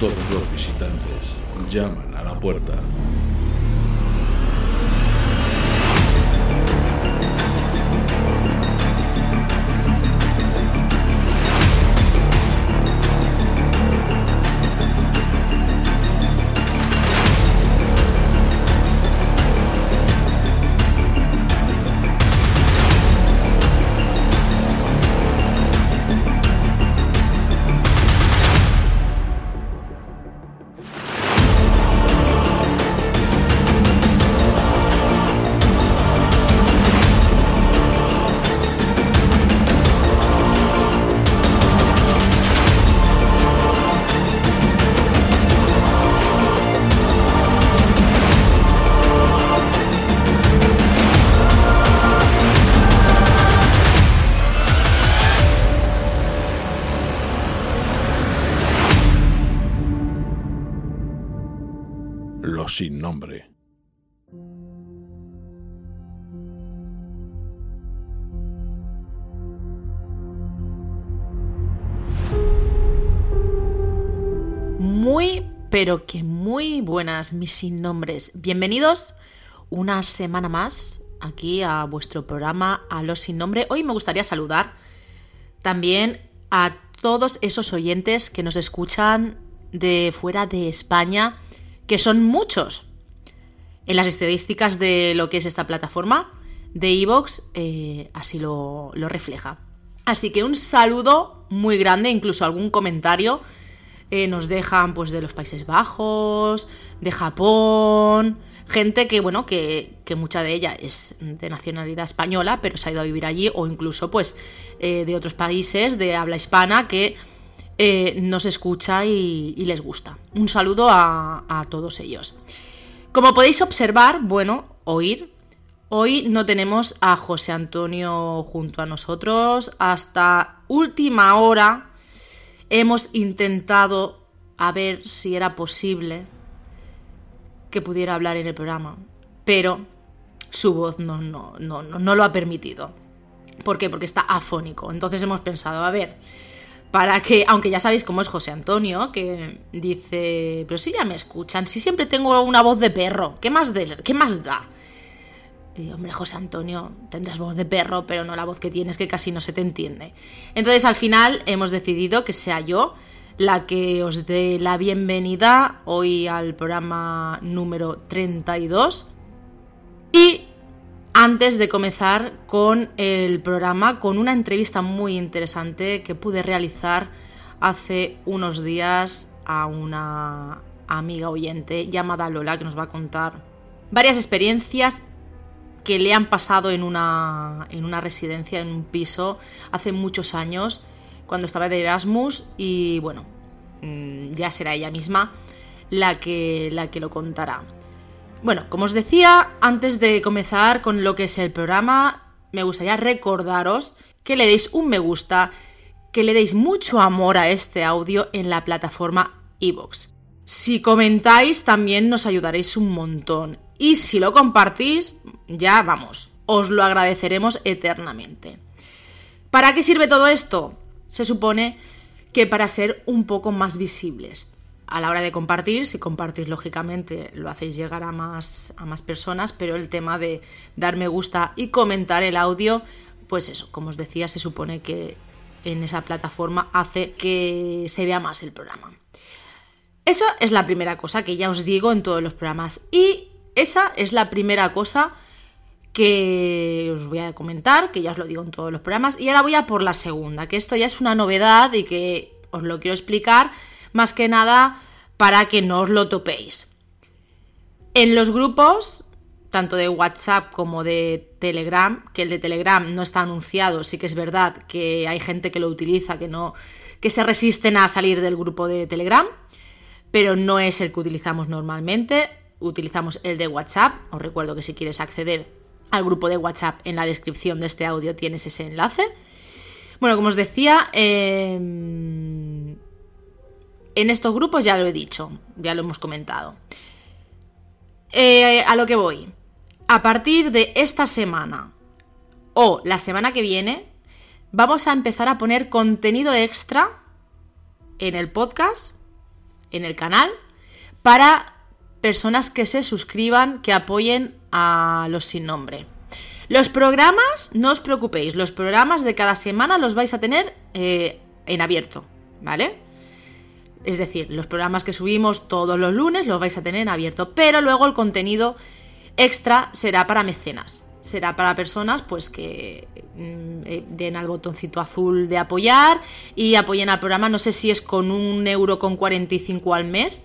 Todos los visitantes llaman a la puerta. Pero que muy buenas, mis sin nombres. Bienvenidos una semana más aquí a vuestro programa A los sin nombre. Hoy me gustaría saludar también a todos esos oyentes que nos escuchan de fuera de España, que son muchos. En las estadísticas de lo que es esta plataforma de Evox, eh, así lo, lo refleja. Así que un saludo muy grande, incluso algún comentario eh, nos dejan pues de los Países Bajos, de Japón, gente que bueno, que, que mucha de ella es de nacionalidad española, pero se ha ido a vivir allí, o incluso pues eh, de otros países de habla hispana que eh, nos escucha y, les gusta. Un saludo a, a todos ellos. Como podéis observar, bueno, oír, Hoy no tenemos a José Antonio junto a nosotros. Hasta última hora hemos intentado a ver si era posible que pudiera hablar en el programa, pero su voz no, no, no, no, lo ha permitido. ¿Por qué? Porque está afónico. Entonces hemos pensado, a ver, para que, aunque ya sabéis cómo es José Antonio, que dice, pero si ya me escuchan, si siempre tengo una voz de perro, ¿qué más, de, qué más da? Y digo, hombre, José Antonio, tendrás voz de perro, pero no la voz que tienes, que casi no se te entiende. Entonces, al final, hemos decidido que sea yo la que os dé la bienvenida hoy al programa número 32. Y antes de comenzar con el programa, con una entrevista muy interesante que pude realizar hace unos días a una amiga oyente llamada Lola, que nos va a contar varias experiencias que le han pasado en una, en una residencia, en un piso, hace muchos años, cuando estaba de Erasmus, y bueno, mm, ya será ella misma la que, la que lo contará. Bueno, como os decía, antes de comenzar con lo que es el programa, me gustaría recordaros que le deis un me gusta, que le deis mucho amor a este audio en la plataforma iVoox. Si comentáis, también nos ayudaréis un montón. Y si lo compartís, ya vamos, os lo agradeceremos eternamente. ¿Para qué sirve todo esto? Se supone que para ser un poco más visibles. A la hora de compartir, si compartís lógicamente lo hacéis llegar a más, a más personas, pero el tema de dar me gusta y comentar el audio, pues eso, como os decía, se supone que en esa plataforma hace que se vea más el programa. Esa es la primera cosa que ya os digo en todos los programas. Y esa es la primera cosa que os voy a comentar, que ya os lo digo en todos los programas. Y ahora voy a por la segunda, que esto ya es una novedad y que os lo quiero explicar más que nada para que no os lo topéis. En los grupos, tanto de WhatsApp como de Telegram, que el de Telegram no está anunciado, sí que es verdad que hay gente que lo utiliza, que no que se resisten a salir del grupo de Telegram, pero no es el que utilizamos normalmente utilizamos el de WhatsApp. Os recuerdo que si quieres acceder al grupo de WhatsApp en la descripción de este audio tienes ese enlace. Bueno, como os decía, eh, en estos grupos ya lo he dicho, ya lo hemos comentado. Eh, a lo que voy. A partir de esta semana o la semana que viene, vamos a empezar a poner contenido extra en el podcast en el canal para personas que se suscriban, que apoyen a los sin nombre. Los programas, no os preocupéis, los programas de cada semana los vais a tener eh, en abierto, ¿vale? Es decir, los programas que subimos todos los lunes los vais a tener en abierto, pero luego el contenido extra será para mecenas. Será para personas pues que mm, eh, den al botoncito azul de apoyar y apoyen al programa. No sé si es con un euro con 45 al mes,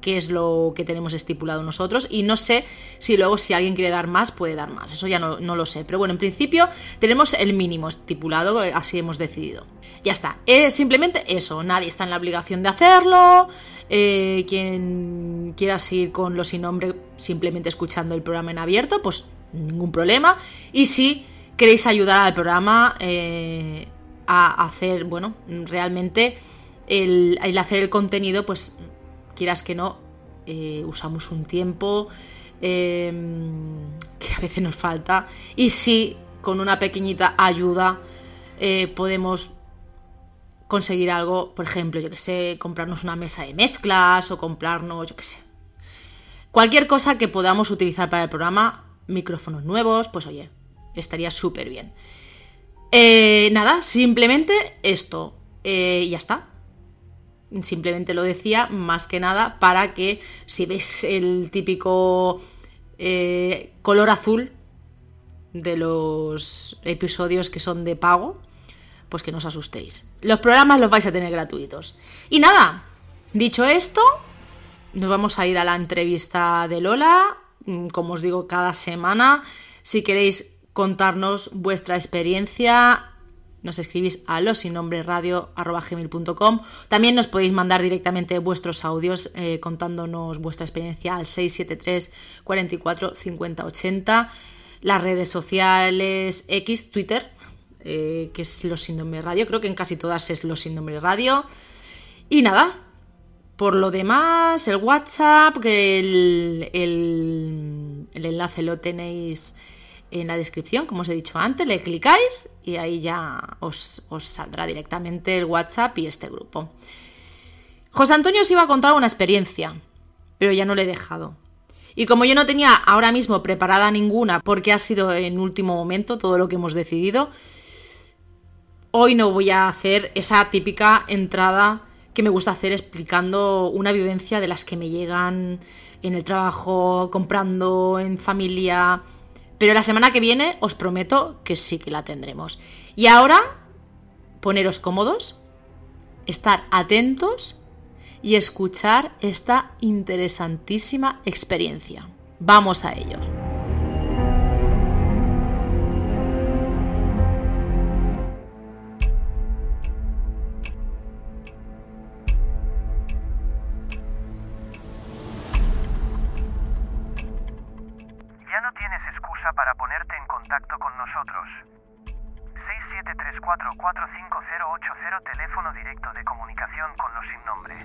que es lo que tenemos estipulado nosotros. Y no sé si luego si alguien quiere dar más, puede dar más. Eso ya no, lo sé. Pero bueno, en principio tenemos el mínimo estipulado, eh, así hemos decidido. Ya está. Es simplemente eso. Nadie está en la obligación de hacerlo. Eh, quien quiera seguir con los sin nombre simplemente escuchando el programa en abierto, pues ningún problema. Y si queréis ayudar al programa eh, a hacer, bueno, realmente el, hacer el contenido, pues quieras que no, eh, usamos un tiempo em, que a veces nos falta. Y si con una pequeñita ayuda eh, podemos conseguir algo, por ejemplo, yo que sé, comprarnos una mesa de mezclas o comprarnos, yo que sé, cualquier cosa que podamos utilizar para el programa, micrófonos nuevos, pues oye, estaría súper bien. Eh, nada, simplemente esto. y ya está. Simplemente lo decía más que nada para que si veis el típico eh, color azul de los episodios que son de pago, pues que no os asustéis. Los programas los vais a tener gratuitos. Y nada, dicho esto, nos vamos a ir a la entrevista de Lola, como os digo, cada semana. Si queréis contarnos vuestra experiencia, nos escribís a los. También nos podéis mandar directamente vuestros audios eh, contándonos vuestra experiencia al 673 44 50 80. Las redes sociales X, Twitter, eh, que es los sin nombre radio. Creo que en casi todas es los sin nombre radio. Y nada, por lo demás, el WhatsApp, que el, el enlace lo tenéis en la descripción, como os he dicho antes, le clicáis y ahí ya os, saldrá directamente el WhatsApp y este grupo. José Antonio os iba a contar una experiencia, pero ya no le he dejado. Y como yo no tenía ahora mismo preparada ninguna, porque ha sido en último momento todo lo que hemos decidido, hoy no voy a hacer esa típica entrada que me gusta hacer explicando una vivencia de las que me llegan en el trabajo, comprando, en familia, pero la semana que viene os prometo que sí que la tendremos. Y ahora, poneros cómodos, estar atentos y escuchar esta interesantísima experiencia. Vamos a ello. Para ponerte en contacto con nosotros. 673445080 teléfono directo de comunicación con los sin nombre.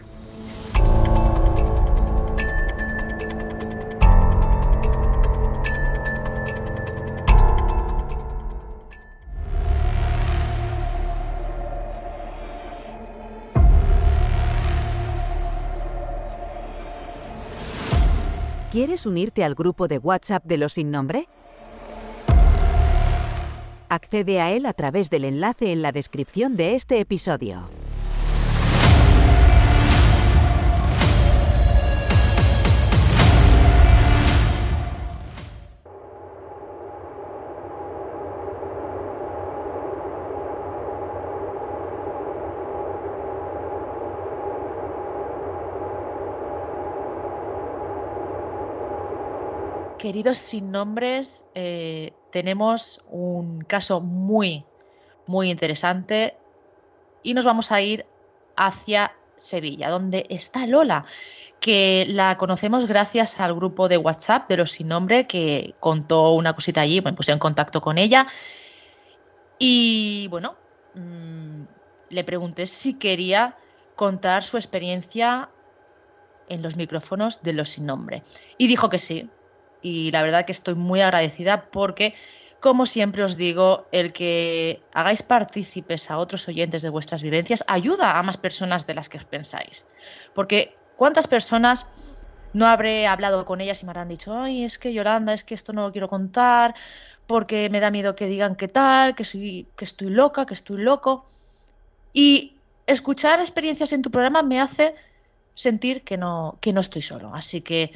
¿Quieres unirte al grupo de WhatsApp de los sin nombre? Accede a él a través del enlace en la descripción de este episodio. Queridos sin nombres, eh, tenemos un caso muy, muy interesante y nos vamos a ir hacia Sevilla, donde está Lola, que la conocemos gracias al grupo de WhatsApp de los sin nombre que contó una cosita allí, me puse en contacto con ella. Y bueno, mm, le pregunté si quería contar su experiencia en los micrófonos de los sin nombre y dijo que sí, y la verdad que estoy muy agradecida porque como siempre os digo, el que hagáis partícipes a otros oyentes de vuestras vivencias ayuda a más personas de las que pensáis. Porque ¿cuántas personas no habré hablado con ellas y me habrán dicho, ay, es que Yolanda, es que esto no lo quiero contar, porque me da miedo que digan qué tal, que, soy, que estoy loca, que estoy loco. Y escuchar experiencias en tu programa me hace sentir que no, que no estoy solo. Así que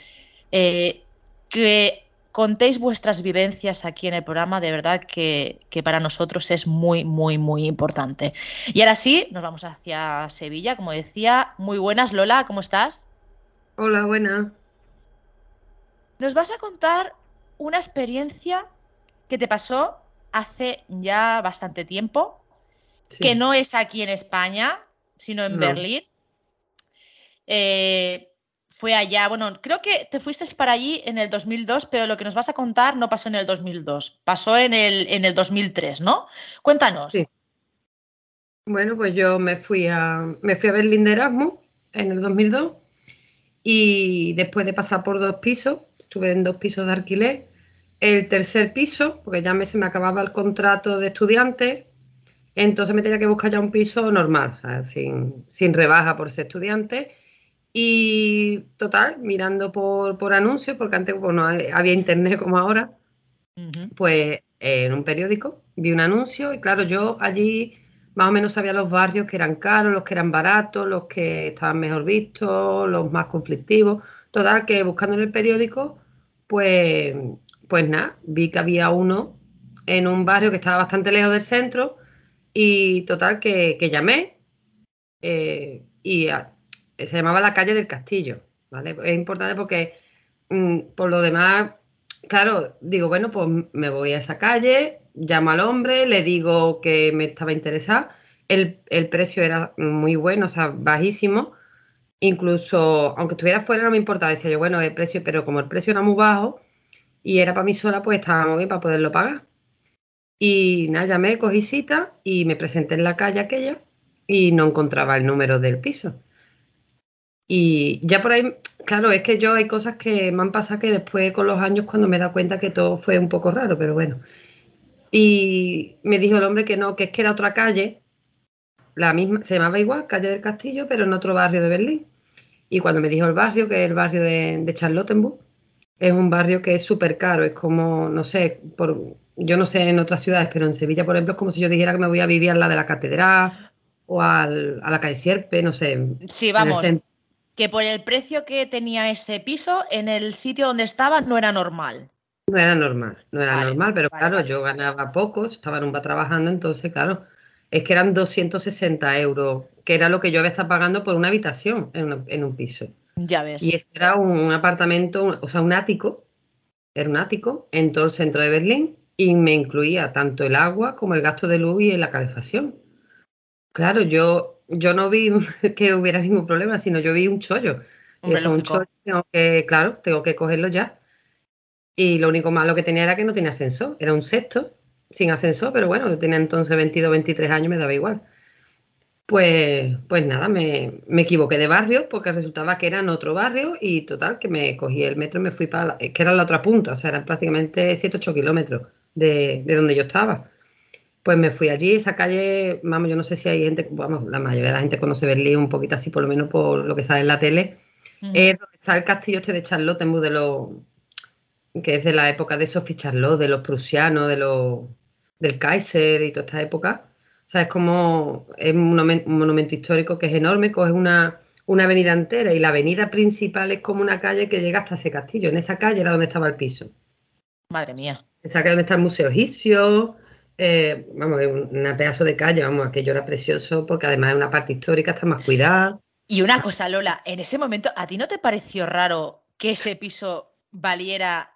eh, que contéis vuestras vivencias aquí en el programa, de verdad que, para nosotros es muy, muy, muy importante. Y ahora sí, nos vamos hacia Sevilla, como decía. Muy buenas, Lola, ¿cómo estás? Hola, buena. Nos vas a contar una experiencia que te pasó hace ya bastante tiempo, que no es aquí en España, sino en Berlín. Eh, fue allá, bueno, creo que te fuiste para allí en el 2002, pero lo que nos vas a contar no pasó en el 2002, pasó en el, en el 2003, ¿no? Cuéntanos. Sí. Bueno, pues yo me fui a, me fui a Berlín de Erasmus en el 2002 y después de pasar por dos pisos, estuve en dos pisos de alquiler, el tercer piso, porque ya me, se me acababa el contrato de estudiante, entonces me tenía que buscar ya un piso normal, sin, sin rebaja por ser estudiante y total, mirando por, por anuncios, porque antes no había internet como ahora, pues en un periódico vi un anuncio y claro, yo allí más o menos sabía los barrios que eran caros, los que eran baratos, los que estaban mejor vistos, los más conflictivos. Total, que buscando en el periódico, pues, pues nada, vi que había uno en un barrio que estaba bastante lejos del centro y total que, llamé eh, y se llamaba la calle del Castillo, ¿vale? Es importante porque mm, por lo demás, claro, digo, bueno, pues me voy a esa calle, llamo al hombre, le digo que me estaba interesada, el, precio era muy bueno, o sea, bajísimo, incluso aunque estuviera fuera no me importaba, decía yo, bueno, el precio, pero como el precio era muy bajo y era para mí sola, pues estaba muy bien para poderlo pagar. Y nada, llamé, cogí cita y me presenté en la calle aquella y no encontraba el número del piso. Y ya por ahí, claro, es que yo hay cosas que me han pasado que después con los años cuando me he dado cuenta que todo fue un poco raro, pero bueno. Y me dijo el hombre que no, que es que era otra calle, la misma, se llamaba igual, calle del Castillo, pero en otro barrio de Berlín. Y cuando me dijo el barrio, que es el barrio de, de Charlottenburg, es un barrio que es súper caro, es como, no sé, por, yo no sé en otras ciudades, pero en Sevilla, por ejemplo, es como si yo dijera que me voy a vivir a la de la catedral o al, a la calle Sierpe, no sé. Sí, vamos que por el precio que tenía ese piso, en el sitio donde estaba no era normal. No era normal, no era normal, pero claro, yo ganaba poco, estaba en un bar trabajando, entonces, claro, es que eran 260 euros, que era lo que yo había estado pagando por una habitación en, un piso. Ya ves. Y este era un, apartamento, o sea, un ático, era un ático en todo el centro de Berlín y me incluía tanto el agua como el gasto de luz y la calefacción. Claro, yo yo no vi que hubiera ningún problema, sino yo vi un chollo. y un chollo, tengo que, claro, tengo que cogerlo ya. Y lo único malo que tenía era que no tenía ascensor. Era un sexto, sin ascensor, pero bueno, yo tenía entonces 22, 23 años, me daba igual. Pues, pues nada, me, equivoqué de barrio porque resultaba que era en otro barrio y total, que me cogí el metro y me fui para, que era la otra punta, o sea, eran prácticamente 7, 8 kilómetros de, de donde yo estaba. Pues me fui allí, esa calle, vamos, yo no sé si hay gente, vamos, la mayoría de la gente conoce Berlín un poquito así, por lo menos por lo que sale en la tele. Es donde está el castillo este de Charlotte, de los, que es de la época de Sophie Charlotte, de los prusianos, de los, del Kaiser y toda esta época. O sea, es como, es un monumento, histórico que es enorme, coge una, una avenida entera y la avenida principal es como una calle que llega hasta ese castillo. En esa calle era donde estaba el piso. Madre mía. Esa calle donde está el Museo Egipcio, eh, vamos, un pedazo de calle, vamos, aquello era precioso porque además es una parte histórica, está más cuidada. Y una cosa, Lola, en ese momento, ¿a ti no te pareció raro que ese piso valiera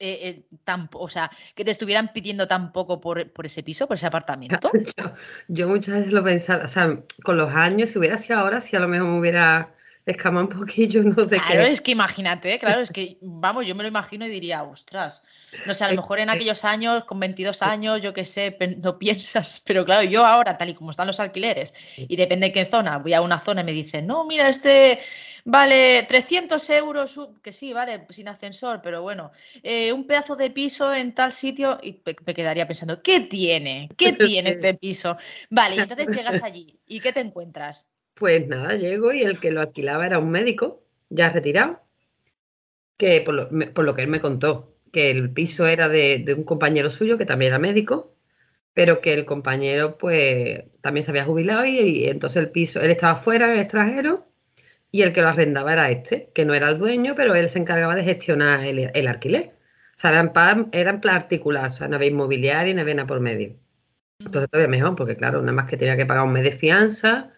eh, eh, tan, o sea, que te estuvieran pidiendo tan poco por, ese piso, por ese apartamento? Yo, muchas veces lo pensaba, o sea, con los años, si hubiera sido ahora, si a lo mejor me hubiera escamado un poquillo, no sé Claro, es que imagínate, claro, es que, vamos, yo me lo imagino y diría, ostras, no sé, a lo mejor en aquellos años, con 22 años, yo qué sé, no piensas, pero claro, yo ahora, tal y como están los alquileres, y depende de qué zona, voy a una zona y me dicen, no, mira, este vale 300 euros, que sí, vale, sin ascensor, pero bueno, eh, un pedazo de piso en tal sitio y me, quedaría pensando, ¿qué tiene? ¿Qué tiene este piso? Vale, y entonces llegas allí y ¿qué te encuentras? Pues nada, llego y el que lo alquilaba era un médico, ya retirado, que por lo, me- por lo que él me contó, que el piso era de, de un compañero suyo que también era médico, pero que el compañero pues también se había jubilado y, y entonces el piso, él estaba fuera, en el extranjero, y el que lo arrendaba era este, que no era el dueño, pero él se encargaba de gestionar el, el alquiler. O sea, era en, plan, era en plan particular, o sea, no había inmobiliaria, no había nada por medio. Entonces todavía mejor, porque claro, nada más que tenía que pagar un mes de fianza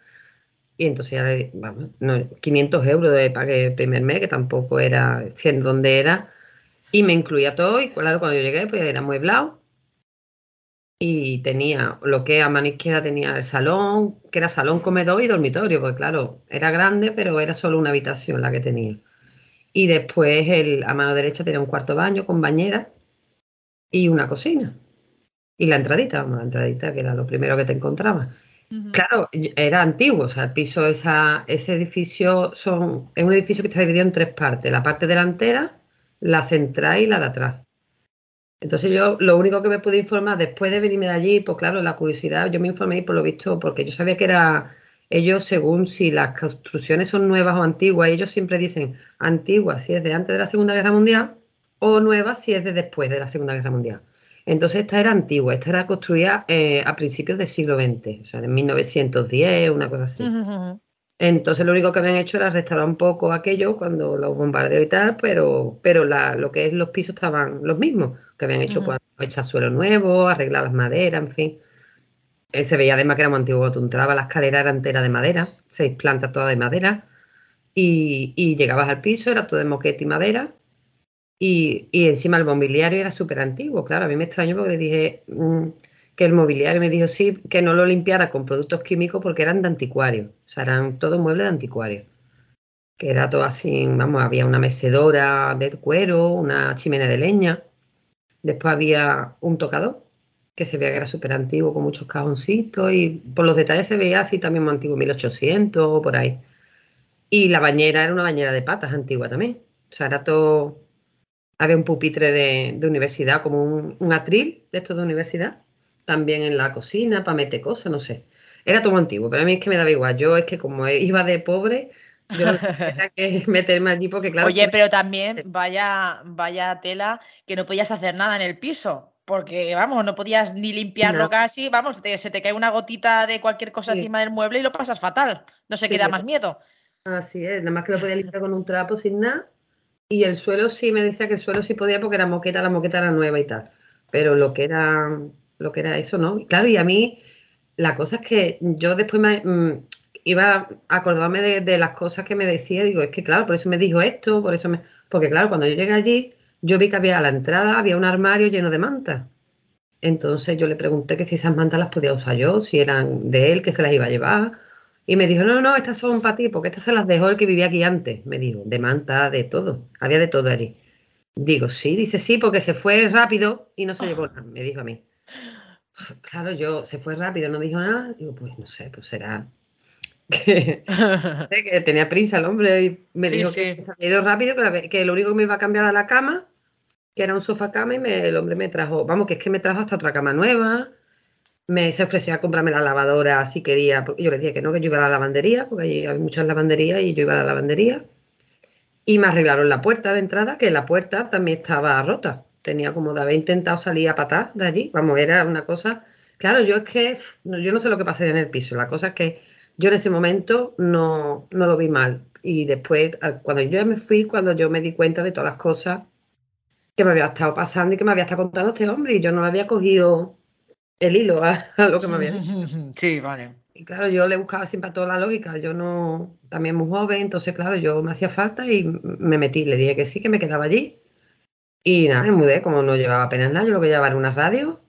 y entonces ya le, vamos, no, 500 euros de pagué el primer mes, que tampoco era, siendo donde era, y me incluía todo, y claro, cuando yo llegué, pues era mueblado, y tenía lo que a mano izquierda tenía el salón, que era salón, comedor y dormitorio, porque claro, era grande, pero era solo una habitación la que tenía. Y después el, a mano derecha tenía un cuarto baño con bañera y una cocina. Y la entradita, vamos, la entradita, que era lo primero que te Claro, era antiguo, o sea, el piso, esa, ese edificio son, es un edificio que está dividido en tres partes, la parte delantera, la central y la de atrás. Entonces yo lo único que me pude informar después de venirme de allí, pues claro, la curiosidad, yo me informé y por lo visto, porque yo sabía que era, ellos según si las construcciones son nuevas o antiguas, ellos siempre dicen antiguas si es de antes de la Segunda Guerra Mundial o nuevas si es de después de la Segunda Guerra Mundial. Entonces esta era antigua, esta era construida eh, a principios del siglo XX, o sea, en 1910, una cosa así. Entonces lo único que habían hecho era restaurar un poco aquello cuando los bombardeos y tal, pero, pero la, lo que es los pisos estaban los mismos, que habían hecho Ujú. cuando echar suelo nuevo, arreglar las maderas, en fin. Eh, se veía además que era muy antiguo, tú entrabas, la escalera era entera de madera, seis plantas todas de madera, y, y llegabas al piso, era todo de moquete y madera, y, y encima el mobiliario era súper antiguo, claro, a mí me extrañó porque le dije mm, que el mobiliario me dijo sí, que no lo limpiara con productos químicos porque eran de anticuario, o sea, eran todos muebles de anticuario, que era todo así, vamos, había una mecedora de cuero, una chimenea de leña, después había un tocador, que se veía que era súper antiguo, con muchos cajoncitos, y por los detalles se veía así también muy antiguo, 1800 o por ahí. Y la bañera era una bañera de patas antigua también. O sea, era todo. Había un pupitre de, de universidad, como un, un atril de estos de universidad. También en la cocina, para meter cosas, no sé. Era todo antiguo, pero a mí es que me daba igual. Yo es que como iba de pobre, yo no tenía que meterme allí porque, claro. Oye, pero también vaya, vaya tela que no podías hacer nada en el piso. Porque, vamos, no podías ni limpiarlo No. casi, vamos, te- se te cae una gotita de cualquier cosa Sí. encima del mueble y lo pasas fatal. No sé Sí, qué da pero- más miedo. Así es, nada más que lo podía limpiar con un trapo sin nada. Y el suelo sí me decía que el suelo sí podía porque era moqueta, la moqueta era nueva y tal. Pero lo que era, lo que era eso, ¿no? Y Claro, y a mí la cosa es que yo después me, mm, iba a acordarme de, las cosas que me decía. Digo, es que claro, por eso me dijo esto, por eso me. Porque claro, cuando yo llegué allí, yo vi que había a la entrada, había un armario lleno de mantas. Entonces yo le pregunté que si esas mantas las podía usar yo, si eran de él, que se las iba a llevar. Y me dijo, no, no, estas son para ti, porque estas se las dejó el que vivía aquí antes. Me dijo, de manta, de todo. Había de todo allí. Digo, sí, dice sí, porque se fue rápido y no se llevó nada, me dijo a mí. Claro, yo, se fue rápido, no dijo nada. Digo, pues no sé, pues será que, que tenía prisa el hombre y me Sí, dijo sí. que se había ido rápido, que, que lo único que me iba a cambiar a la cama, que era un sofá cama, y me- el hombre me trajo, vamos, que es que me trajo hasta otra cama nueva. Me se ofreció a comprarme la lavadora si quería, porque yo le dije que no, que yo iba a la lavandería, porque allí hay muchas lavanderías y yo iba a la lavandería. Y me arreglaron la puerta de entrada, que la puerta también estaba rota. Tenía como de haber intentado salir a patar de allí. Vamos, era una cosa. Claro, yo es que yo no sé lo que pasaría en el piso. La cosa es que yo en ese momento no, no lo vi mal. Y después, cuando yo me fui, cuando yo me di cuenta de todas las cosas que me había estado pasando y que me había estado contando este hombre, y yo no le había cogido el hilo a, a lo que me había dicho. Sí, vale. Y claro, yo le buscaba siempre a toda la lógica. Yo no, también muy joven, entonces, claro, yo me hacía falta y me metí. Le dije que sí, que me quedaba allí. Y nada, me mudé, como no llevaba apenas nada, yo lo que llevaba era una radio.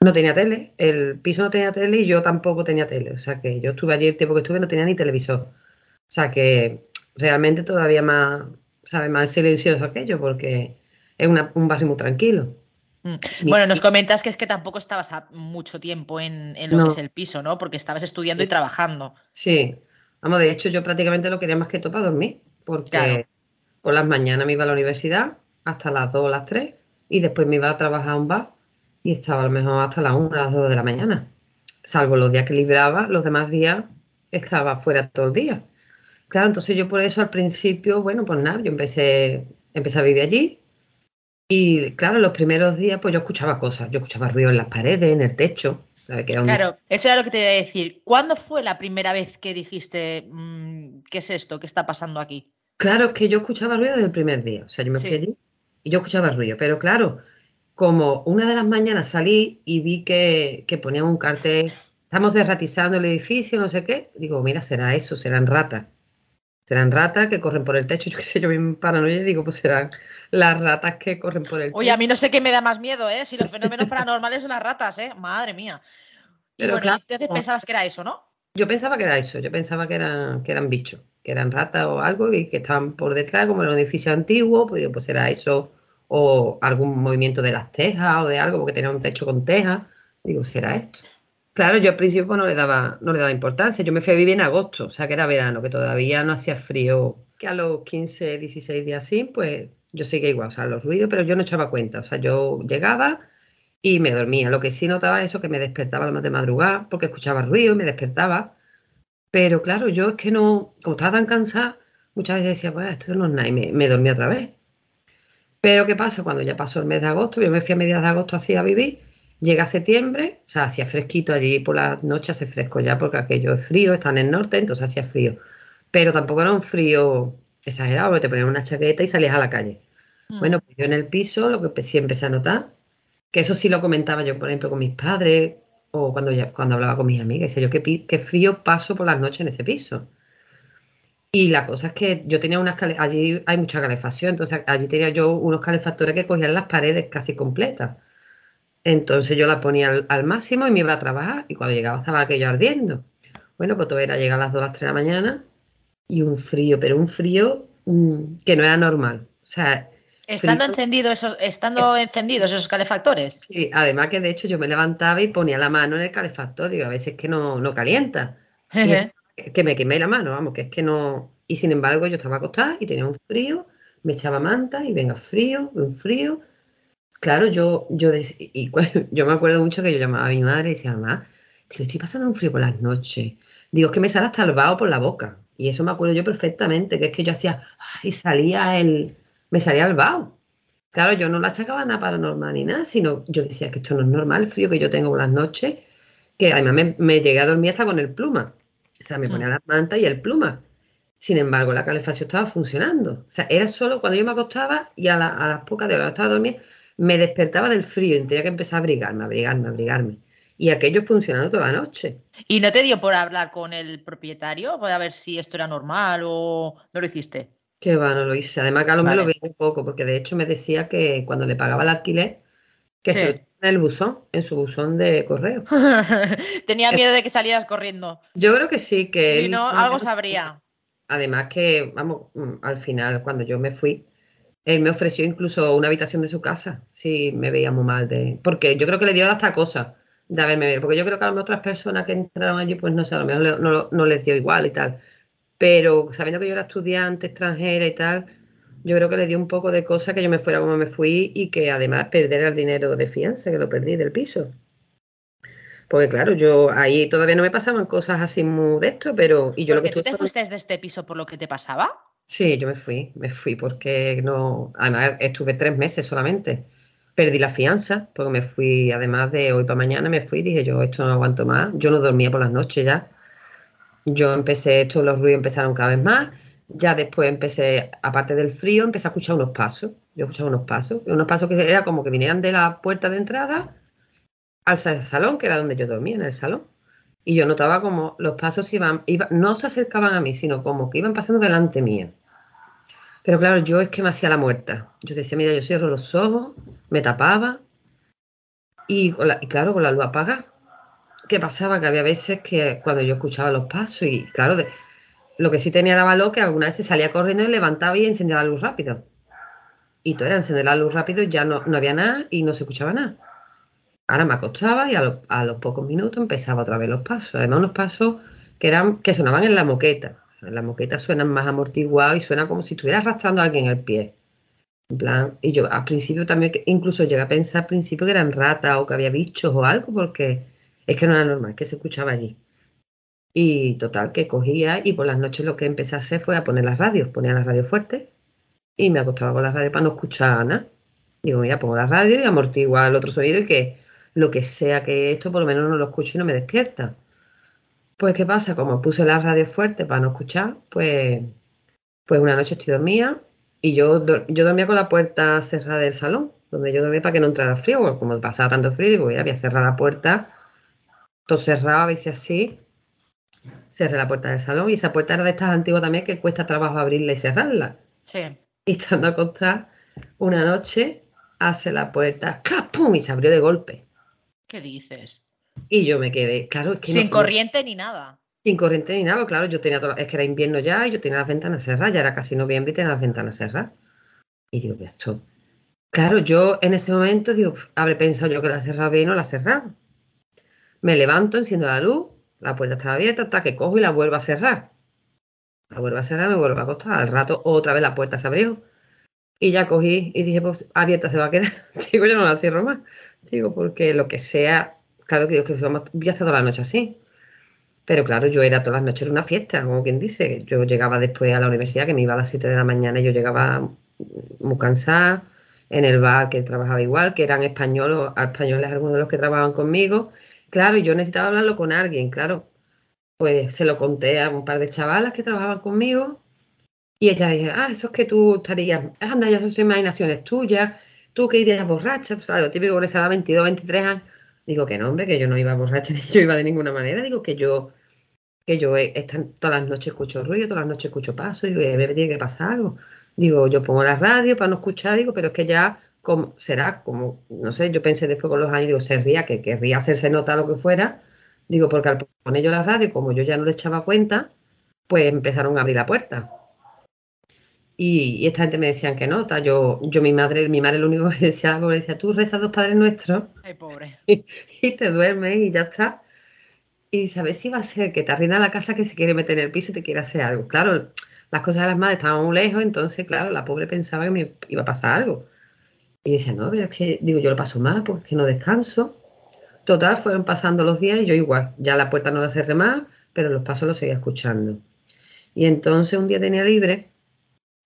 No tenía tele, el piso no tenía tele y yo tampoco tenía tele. O sea que yo estuve allí el tiempo que estuve, no tenía ni televisor. O sea que realmente todavía más, ¿sabes? Más silencioso aquello, porque es una- un barrio muy tranquilo. Mm. Bueno, nos comentas que es que tampoco estabas a- mucho tiempo en, en lo No. que es el piso, ¿no? Porque estabas estudiando y trabajando. Sí, vamos, de hecho yo prácticamente lo quería más que todo para dormir, porque Claro. por las mañanas me iba a la universidad hasta las 2 o las 3 y después me iba a trabajar a un bar y estaba a lo mejor hasta las 1 o las 2 de la mañana. Salvo los días que libraba, los demás días estaba fuera todo el día. Claro, entonces yo por eso al principio, bueno, pues nada, yo empecé, empecé a vivir allí y claro, los primeros días pues yo escuchaba cosas, yo escuchaba ruido en las paredes, en el techo, ¿sabes? Que era un- Claro, eso era lo que te iba a decir. ¿Cuándo fue la primera vez que dijiste, mm, qué es esto? ¿Qué está pasando aquí? Claro, es que yo escuchaba ruido desde el primer día. O sea, yo me fui allí y yo escuchaba ruido. Pero claro, como una de las mañanas salí y vi que, que ponían un cartel, estamos derratizando el edificio, no sé qué. Digo, mira, será eso, serán ratas. Serán ratas que corren por el techo. Yo qué sé, yo bien paranoia y digo, pues serán las ratas que corren por el Oye, a mí techo. no sé qué me da más miedo, ¿eh? Si los fenómenos paranormales son las ratas, ¿eh? Madre mía. Y Pero bueno, claro, entonces pensabas que era eso, ¿no? Yo pensaba que era eso, yo pensaba que eran, que eran bichos, que eran ratas o algo y que estaban por detrás, como en un edificio antiguo, pues digo, pues era eso, o algún movimiento de las tejas o de algo, porque tenía un techo con tejas. Digo, será esto. Claro, yo al principio no le daba, no le daba importancia. Yo me fui a vivir en agosto, o sea que era verano, que todavía no hacía frío. Que a los 15, 16 días así, pues yo seguía igual, o sea, los ruidos, pero yo no echaba cuenta. O sea, yo llegaba y me dormía. Lo que sí notaba eso que me despertaba a lo más de madrugada, porque escuchaba ruido y me despertaba. Pero claro, yo es que no, como estaba tan cansada, muchas veces decía, pues esto no es nada, y me, me dormí otra vez. Pero ¿qué pasa? Cuando ya pasó el mes de agosto, yo me fui a mediados de agosto así a vivir, llega septiembre, o sea, hacía fresquito allí por las noches, hace fresco ya porque aquello es frío, está en el norte, entonces hacía frío. Pero tampoco era un frío exagerado, porque te ponías una chaqueta y salías a la calle. Mm. Bueno, pues yo en el piso lo que sí empecé a notar, que eso sí lo comentaba yo, por ejemplo, con mis padres o cuando, ya, cuando hablaba con mis amigas, decía yo, qué, qué frío paso por las noches en ese piso. Y la cosa es que yo tenía unas allí hay mucha calefacción, entonces allí tenía yo unos calefactores que cogían las paredes casi completas. Entonces yo la ponía al, al máximo y me iba a trabajar y cuando llegaba estaba aquello ardiendo. Bueno, pues todo era llegar a las 2 a las 3 de la mañana y un frío, pero un frío mm, que no era normal. O sea, Estando encendido esos, estando encendidos esos calefactores. Sí, además que de hecho yo me levantaba y ponía la mano en el calefactor, digo, a veces que no, no calienta, que me quemé la mano, vamos, que es que no... Y sin embargo yo estaba acostada y tenía un frío, me echaba manta y venga frío, un frío. Claro, yo, yo, y yo me acuerdo mucho que yo llamaba a mi madre y decía, mamá, digo, estoy pasando un frío por las noches. Digo, es que me sale hasta el vaho por la boca. Y eso me acuerdo yo perfectamente, que es que yo hacía, y salía el, me salía el vaho. Claro, yo no la achacaba nada paranormal ni nada, sino yo decía que esto no es normal, el frío que yo tengo por las noches, que además me, me llegué a dormir hasta con el pluma. O sea, me ponía la manta y el pluma. Sin embargo, la calefacción estaba funcionando. O sea, era solo cuando yo me acostaba y a, la- a las pocas de horas estaba dormir, me despertaba del frío y tenía que empezar a abrigarme, abrigarme, abrigarme. Y aquello funcionando toda la noche. ¿Y no te dio por hablar con el propietario? Para ver si esto era normal o no lo hiciste. Que va, no lo hice. Además, Carlos me lo veía un poco, porque de hecho me decía que cuando le pagaba el alquiler, que Sí. se lo echaba en el buzón, en su buzón de correo. Tenía miedo de que salieras corriendo. Yo creo que sí, que Si él no, algo sabría. Además que, vamos, mm, al final, cuando yo me fui, él me ofreció incluso una habitación de su casa, si me veía muy mal de... Porque yo creo que le dio hasta cosa de haberme porque yo creo que a otras personas que entraron allí, pues no sé, a lo mejor le- no, no les dio igual y tal. Pero sabiendo que yo era estudiante extranjera y tal, yo creo que le dio un poco de cosa que yo me fuera como me fui y que además perder el dinero de fianza, que lo perdí del piso. Porque claro, yo ahí todavía no me pasaban cosas así muy de esto, pero... Y yo lo que tú te fuiste de este piso por lo que te pasaba. Sí, yo me fui, me fui porque no, además estuve tres meses solamente. Perdí la fianza porque me fui, además de hoy para mañana, me fui y dije yo, esto no aguanto más. Yo no dormía por las noches ya. Yo empecé, esto, los ruidos empezaron cada vez más. Ya después empecé, aparte del frío, empecé a escuchar unos pasos. Yo escuchaba unos pasos, unos pasos que era como que vinieran de la puerta de entrada al sa- salón, que era donde yo dormía, en el salón. Y yo notaba como los pasos iban, iba- no se acercaban a mí, sino como que iban pasando delante mía. Pero claro, yo es que me hacía la muerta. Yo decía, mira, yo cierro los ojos, me tapaba y, con la- y claro, con la luz apagada. ¿Qué pasaba? Que había veces que cuando yo escuchaba los pasos y claro, de- lo que sí tenía era valor que alguna vez se salía corriendo y levantaba y encendía la luz rápido. Y todo era encender la luz rápido y ya no, no había nada y no se escuchaba nada. Ahora me acostaba y a, lo- a los pocos minutos empezaba otra vez los pasos. Además, unos pasos que eran que sonaban en la moqueta. las moquetas suenan más amortiguado y suena como si estuviera arrastrando a alguien el pie. En plan, y yo al principio también, incluso llegué a pensar al principio que eran ratas o que había bichos o algo, porque es que no era normal, que se escuchaba allí. Y total, que cogía y por las noches lo que empecé a hacer fue a poner las radios, ponía las radios fuertes y me acostaba con la radio para no escuchar nada. Digo, mira, pongo la radio y amortigua el otro sonido y que lo que sea que esto por lo menos no lo escucho y no me despierta. Pues, ¿qué pasa? Como puse la radio fuerte para no escuchar, pues, pues una noche estoy dormida y yo, yo dormía con la puerta cerrada del salón, donde yo dormía para que no entrara frío, porque como pasaba tanto frío, digo, voy a cerrar la puerta, todo cerrado, a ver si así. Cerré la puerta del salón y esa puerta era de estas antiguas también que cuesta trabajo abrirla y cerrarla. Sí. Y estando acostada, una noche hace la puerta, ¡pum! y se abrió de golpe. ¿Qué dices? Y yo me quedé, claro, es que Sin no- corriente ni nada. sin corriente ni nada, claro, yo tenía toda- es que era invierno ya y yo tenía las ventanas cerradas, ya era casi noviembre y tenía las ventanas cerradas. Y digo, "Pero esto. Claro, yo en ese momento digo, "Pf, habré pensado yo que la cerraba bien o la cerraba. Me levanto, enciendo la luz, la puerta estaba abierta, hasta que cojo y la vuelvo a cerrar. La vuelvo a cerrar, me vuelvo a acostar. Al rato, otra vez la puerta se abrió. Y ya cogí y dije, pues abierta se va a quedar. Digo, yo no la cierro más. Digo, porque lo que sea, claro que digo que voy a estar toda la noche así. Pero claro, yo era todas las noches era una fiesta, como quien dice. Yo llegaba después a la universidad, que me iba a las 7 de la mañana y yo llegaba muy cansada. En el bar que trabajaba igual, que eran españoles, españoles algunos de los que trabajaban conmigo. Claro, y yo necesitaba hablarlo con alguien, claro. Pues se lo conté a un par de chavalas que trabajaban conmigo. Y ella dije, ah, eso es que tú estarías, anda, ya son imaginaciones tuyas, tú que irías borracha, tú sabes, lo típico con esa edad, 22, 23 años. Digo que no, hombre, que yo no iba borracha, ni yo iba de ninguna manera. Digo que yo, que yo eh, esta- todas las noches escucho ruido, todas las noches escucho paso, digo, me tiene que pasar algo. Digo, yo pongo la radio para no escuchar, digo, pero es que ya como, será como, no sé, yo pensé después con los años, digo, se ría, que querría hacerse nota lo que fuera. Digo, porque al poner yo la radio, como yo ya no le echaba cuenta, pues empezaron a abrir la puerta. Y, y esta gente me decían que no, ta, yo, yo mi madre, mi madre lo único que decía, pobre, decía, tú rezas dos padres nuestros Ay, pobre. y te duermes y ya está. Y sabes si va a ser que te arrienda la casa que se quiere meter en el piso y te quiere hacer algo. Claro, las cosas de las madres estaban muy lejos, entonces, claro, la pobre pensaba que me iba a pasar algo. Y decía, no, pero es que, digo, yo lo paso mal porque no descanso. Total, fueron pasando los días y yo igual, ya la puerta no la cerré más, pero los pasos los seguía escuchando. Y entonces un día tenía libre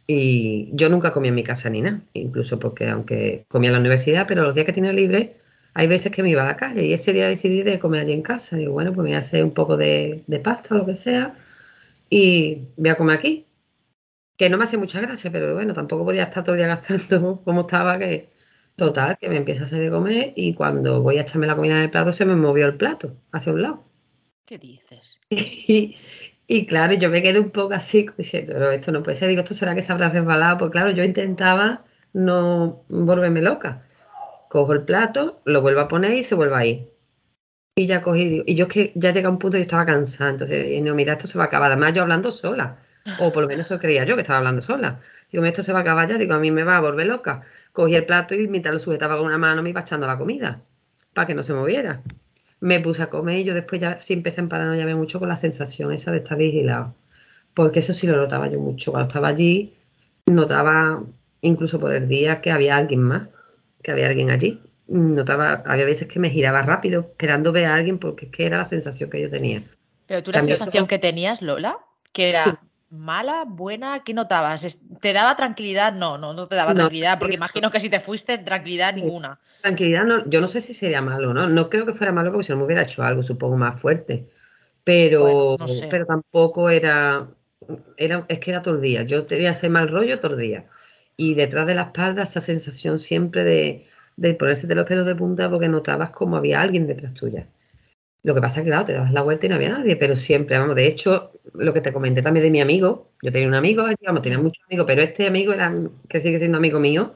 y yo nunca comía en mi casa ni nada, incluso porque aunque comía en la universidad, pero los días que tenía libre, hay veces que me iba a la calle y ese día decidí de comer allí en casa. Digo, bueno, pues me voy a hacer un poco de, de pasta o lo que sea y voy a comer aquí. Que no me hace mucha gracia, pero bueno, tampoco podía estar todo el día gastando como estaba, que total, que me empieza a hacer de comer y cuando voy a echarme la comida en el plato se me movió el plato hacia un lado. ¿Qué dices? Y, y claro, yo me quedé un poco así, diciendo, pero esto no puede ser, digo, esto será que se habrá resbalado, pues claro, yo intentaba no volverme loca. Cojo el plato, lo vuelvo a poner y se vuelve a. Y ya cogí, digo- y yo es que ya llega un punto y yo estaba cansada, entonces, dije, no, mira, esto se va a acabar, además yo hablando sola, o por lo menos eso creía yo, que estaba hablando sola. Digo, esto se va a acabar ya, digo, a mí me va a volver loca. Cogí el plato y mientras lo sujetaba con una mano me iba echando la comida, para que no se moviera me puse a comer y yo después ya sí empecé en paranoia me mucho con la sensación esa de estar vigilado. Porque eso sí lo notaba yo mucho. Cuando estaba allí, notaba incluso por el día que había alguien más, que había alguien allí. Notaba, había veces que me giraba rápido esperando ver a alguien porque es que era la sensación que yo tenía. Pero tú la También- sensación que tenías, Lola, que era Sí. Mala, buena, ¿qué notabas? ¿Te daba tranquilidad? No, no, no te daba No, tranquilidad, porque imagino que si te fuiste, tranquilidad ninguna. Tranquilidad, no, yo no sé si sería malo, ¿no? No creo que fuera malo porque si no me hubiera hecho algo, supongo, más fuerte. Pero, Bueno, no sé. pero tampoco era, era, es que era todo el día. Yo tenía ese mal rollo todo el día. Y detrás de la espalda esa sensación siempre de, de ponerse de los pelos de punta porque notabas como había alguien detrás tuya. Lo que pasa es que, claro, te dabas la vuelta y no había nadie, pero siempre, vamos, de hecho, lo que te comenté también de mi amigo, yo tenía un amigo, digamos, tenía muchos amigos, pero este amigo era, que sigue siendo amigo mío,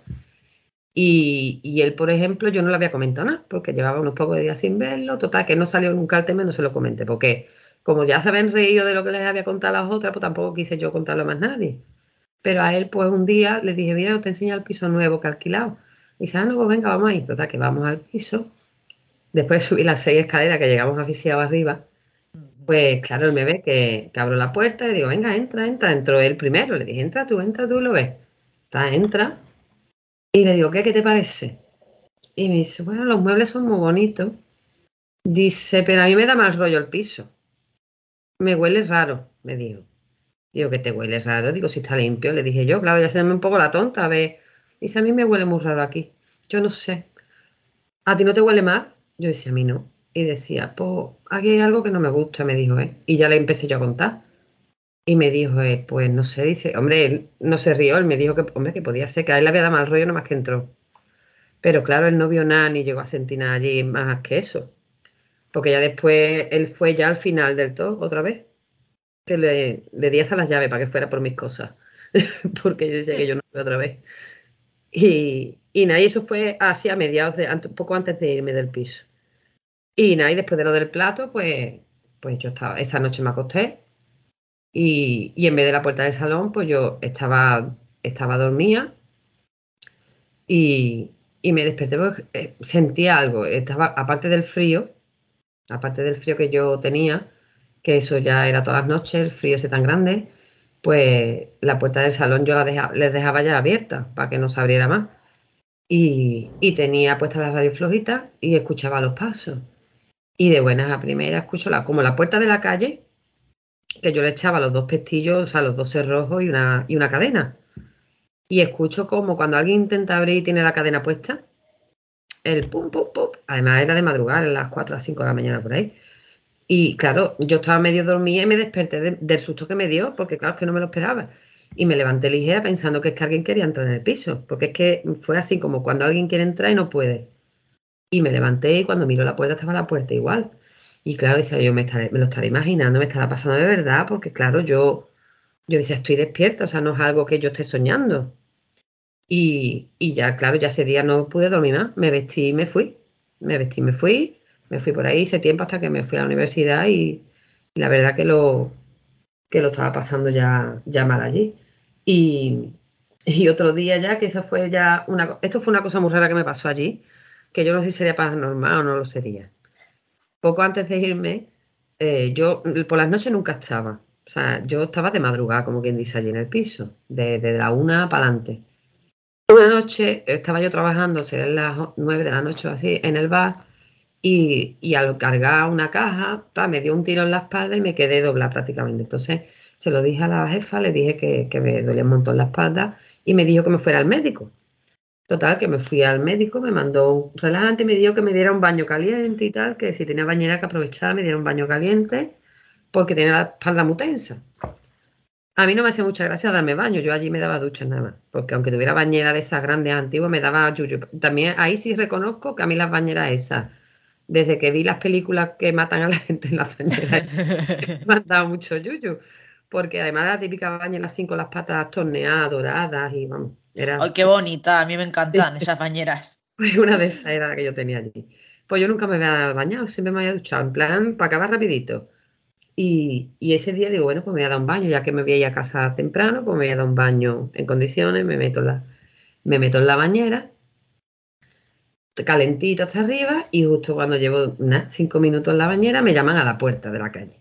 y, y él, por ejemplo, yo no le había comentado nada, porque llevaba unos pocos días sin verlo, total, que no salió nunca el tema y no se lo comenté, porque como ya se habían reído de lo que les había contado a las otras, pues tampoco quise yo contarlo a más nadie. Pero a él, pues un día le dije, mira, te enseño el piso nuevo que he alquilado. Y dice, ah, no, pues venga, vamos ahí. Total, que vamos al piso. Después de subir las seis escaleras que llegamos asfixiados arriba, Pues claro, él me ve que, que abro la puerta y digo, venga, entra, entra. Entró él primero. Le dije, entra tú, entra tú lo ves. Está, entra. Y le digo, ¿qué, qué te parece? Y me dice, bueno, los muebles son muy bonitos. Dice, pero a mí me da mal rollo el piso. Me huele raro, me dijo. Digo, que te huele raro. Digo, si está limpio. Le dije yo, claro, ya se me un poco la tonta. A ver. Dice, a mí me huele muy raro aquí. Yo no sé. ¿A ti no te huele mal? Yo decía, a mí no. Y decía, pues aquí hay algo que no me gusta, me dijo, ¿eh? Y ya le empecé yo a contar. Y me dijo, eh, pues no sé, dice, hombre, él no se rió, él me dijo que, hombre, que podía ser, que a él le había dado mal rollo nomás que entró. Pero claro, él no vio nada ni llegó a sentir nada allí más que eso. Porque ya después él fue ya al final del todo, otra vez. Que le, le di hasta las llaves para que fuera por mis cosas. Porque yo decía que yo no fui otra vez. Y, y nada, y eso fue así a mediados de, poco antes de irme del piso. Y nada, y después de lo del plato, pues, pues yo estaba, esa noche me acosté y, y en vez de la puerta del salón, pues yo estaba, estaba dormida y, y me desperté porque eh, sentía algo. Estaba, aparte del frío, aparte del frío que yo tenía, que eso ya era todas las noches, el frío ese tan grande, pues la puerta del salón yo la les dejaba ya abierta para que no se abriera más. Y, y tenía puesta la radio flojita y escuchaba los pasos. Y de buenas a primeras escucho la, como la puerta de la calle, que yo le echaba los dos pestillos, o sea, los dos cerrojos y una, y una cadena. Y escucho como cuando alguien intenta abrir y tiene la cadena puesta, el pum, pum, pum. Además era de madrugada, a las 4 a las 5 de la mañana por ahí. Y claro, yo estaba medio dormida y me desperté de- del susto que me dio, porque claro, es que no me lo esperaba. Y me levanté ligera pensando que es que alguien quería entrar en el piso, porque es que fue así como cuando alguien quiere entrar y no puede. Y me levanté y cuando miro la puerta estaba la puerta igual. Y claro, decía yo, me, estaré- me lo estaré imaginando, me estará pasando de verdad, porque claro, yo, yo decía, estoy despierta, o sea, no es algo que yo esté soñando. Y, y ya, claro, ya ese día no pude dormir más, me vestí y me fui. Me vestí y me fui, me fui por ahí ese tiempo hasta que me fui a la universidad y, la verdad que lo, que lo estaba pasando ya, ya mal allí. Y, y otro día ya, que esa fue ya una... Esto fue una cosa muy rara que me pasó allí, que yo no sé si sería paranormal o no lo sería. Poco antes de irme, eh, yo por las noches nunca estaba. O sea, yo estaba de madrugada, como quien dice, allí en el piso, de, la una para adelante. Una noche estaba yo trabajando, serán las nueve de la noche o así, en el bar, y, y al cargar una caja, ta, me dio un tiro en la espalda y me quedé doblada prácticamente. Entonces se lo dije a la jefa, le dije que, que me dolía un montón la espalda y me dijo que me fuera al médico. Total, que me fui al médico, me mandó un relajante y me dijo que me diera un baño caliente y tal, que si tenía bañera que aprovechara, me diera un baño caliente, porque tenía la espalda muy tensa. A mí no me hacía mucha gracia darme baño, yo allí me daba duchas nada más, porque aunque tuviera bañera de esas grandes antiguas, me daba yuyu. También ahí sí reconozco que a mí las bañeras esas, desde que vi las películas que matan a la gente en las bañeras, me han dado mucho yuyu, porque además la típica bañera así con las patas torneadas, doradas y vamos, era... Ay, qué bonita, a mí me encantan esas bañeras. Pues una de esas era la que yo tenía allí. Pues yo nunca me había bañado, siempre me había duchado, en plan, para acabar rapidito. Y, y ese día digo, bueno, pues me voy a dar un baño, ya que me voy a ir a casa temprano, pues me voy a dar un baño en condiciones, me meto en la, me meto en la bañera, calentito hasta arriba, y justo cuando llevo nada, cinco minutos en la bañera, me llaman a la puerta de la calle.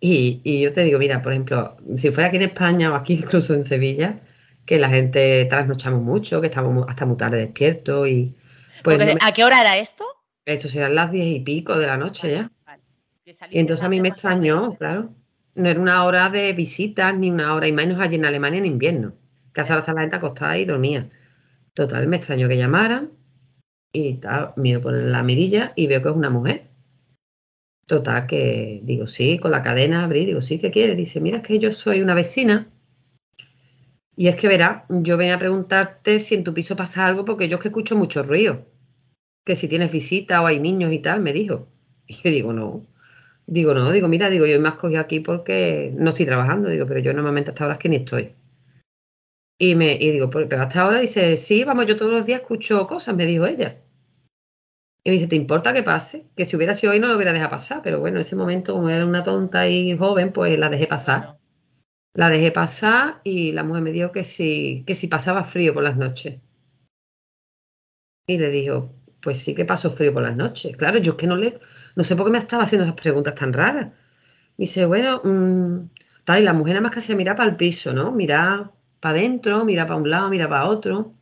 Y, y yo te digo, mira, por ejemplo, si fuera aquí en España o aquí incluso en Sevilla, que la gente trasnochamos mucho, que estamos hasta muy tarde despiertos y pues Porque, no me- ¿A qué hora era esto? eso serán las diez y pico de la noche ya. Vale. Y entonces a mí me extrañó, claro. No era una hora de visitas ni una hora, y menos allí en Alemania en invierno. Que a esa hora está la gente acostada y dormía. Total, me extrañó que llamaran y tal, miro por la mirilla y veo que es una mujer. Total, que digo, sí, con la cadena abrí, digo, sí, ¿qué quiere? Dice, mira, es que yo soy una vecina y es que verá, yo venía a preguntarte si en tu piso pasa algo porque yo es que escucho mucho ruido. Que si tienes visita o hay niños y tal, me dijo. Y yo digo, no. Digo, no, digo, mira, digo, yo me has cogido aquí porque no estoy trabajando, digo, pero yo normalmente hasta ahora es que ni estoy. Y me y digo, "Pero- hasta ahora dice, sí, vamos, yo todos los días escucho cosas, me dijo ella. Y me dice, ¿te importa que pase? Que si hubiera sido hoy no lo hubiera dejado pasar, pero bueno, en ese momento, como era una tonta y joven, pues la dejé pasar. La dejé pasar y la mujer me dijo que si, que si pasaba frío por las noches. Y le dijo, pues sí que paso frío por las noches. Claro, yo es que no le, no sé por qué me estaba haciendo esas preguntas tan raras. Me dice, bueno, mm, tal, y la mujer nada más que hacía mirar para el piso, ¿no? Mirar para adentro, mira para un lado, mira para otro.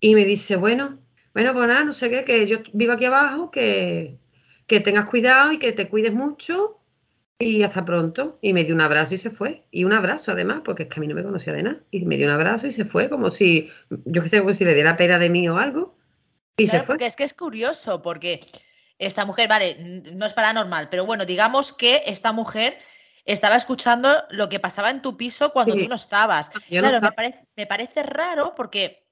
Y me dice, bueno, bueno, pues nada, no sé qué, que yo vivo aquí abajo, que, que tengas cuidado y que te cuides mucho y hasta pronto. Y me dio un abrazo y se fue. Y un abrazo además, porque es que a mí no me conocía de nada. Y me dio un abrazo y se fue, como si, yo qué sé, como si le diera pena de mí o algo. Y se fue. Porque es que es curioso, porque esta mujer, vale, no es paranormal, pero bueno, digamos que esta mujer estaba escuchando lo que pasaba en tu piso cuando tú no estabas. claro, Me, parece, raro porque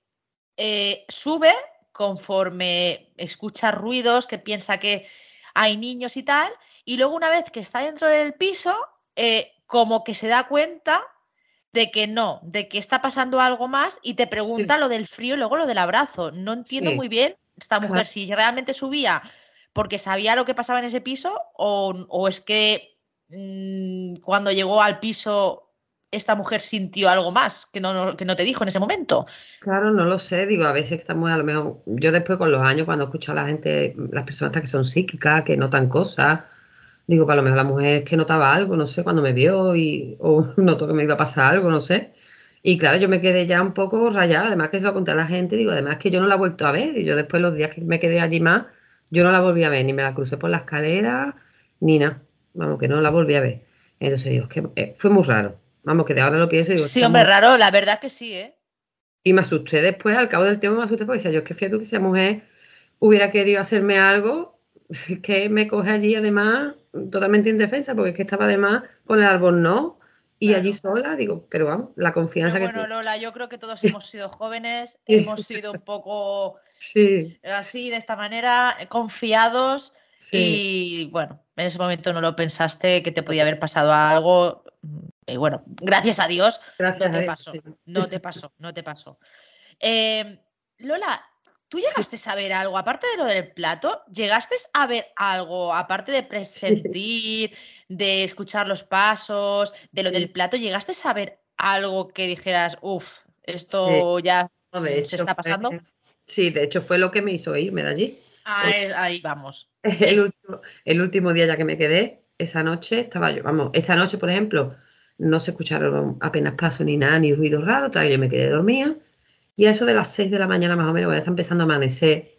eh, sube conforme escucha ruidos, que piensa que hay niños y tal, y luego una vez que está dentro del piso, eh, como que se da cuenta de que no, de que está pasando algo más y te pregunta lo del frío y luego lo del abrazo. No entiendo muy bien esta mujer si realmente subía porque sabía lo que pasaba en ese piso o, o es que Mm, cuando llegó al piso esta mujer sintió algo más que no, que no te dijo en ese momento? Claro, no lo sé, digo, a veces estamos a lo mejor, yo después con los años cuando escucho a la gente, las personas que son psíquicas, que notan cosas, digo, para lo mejor la mujer que notaba algo, no sé, cuando me vio y, o notó que me iba a pasar algo, no sé. Y claro, yo me quedé ya un poco rayada, además que se lo conté a la gente, digo, además que yo no la he vuelto a ver, y yo después los días que me quedé allí más, yo no la volví a ver, ni me la crucé por la escalera, ni nada vamos, que no la volví a ver. Entonces digo, que eh, fue muy raro. Vamos, que de ahora lo pienso y digo. Sí, hombre, raro, la verdad que sí, ¿eh? Y me asusté después, al cabo del tiempo me asusté porque decía, yo es que fíjate que esa mujer hubiera querido hacerme algo, que me coge allí además totalmente indefensa, porque es que estaba además con el árbol no, y allí sola, digo, pero vamos, la confianza que... Bueno, Lola, yo creo que todos hemos sido jóvenes, hemos sido un poco sí. así, de esta manera, confiados, y bueno, en ese momento no lo pensaste que te podía haber pasado algo. Y bueno, gracias a Dios, no te pasó, no te pasó, no te pasó. Em, Lola, ¿tú llegaste a ver algo, aparte de lo del plato, llegaste a ver algo, aparte de presentir, de escuchar los pasos, de lo del plato, llegaste a ver algo que dijeras, uff, esto ya se está pasando? sí, de hecho fue lo que me hizo irme de allí. Ah, ahí vamos. El último, día ya que me quedé, esa noche estaba yo, vamos, esa noche, por ejemplo, no se escucharon apenas pasos ni nada, ni ruido raro, tal, yo me quedé dormida. Y a eso de las 6 de la mañana más o menos, ya está empezando a amanecer,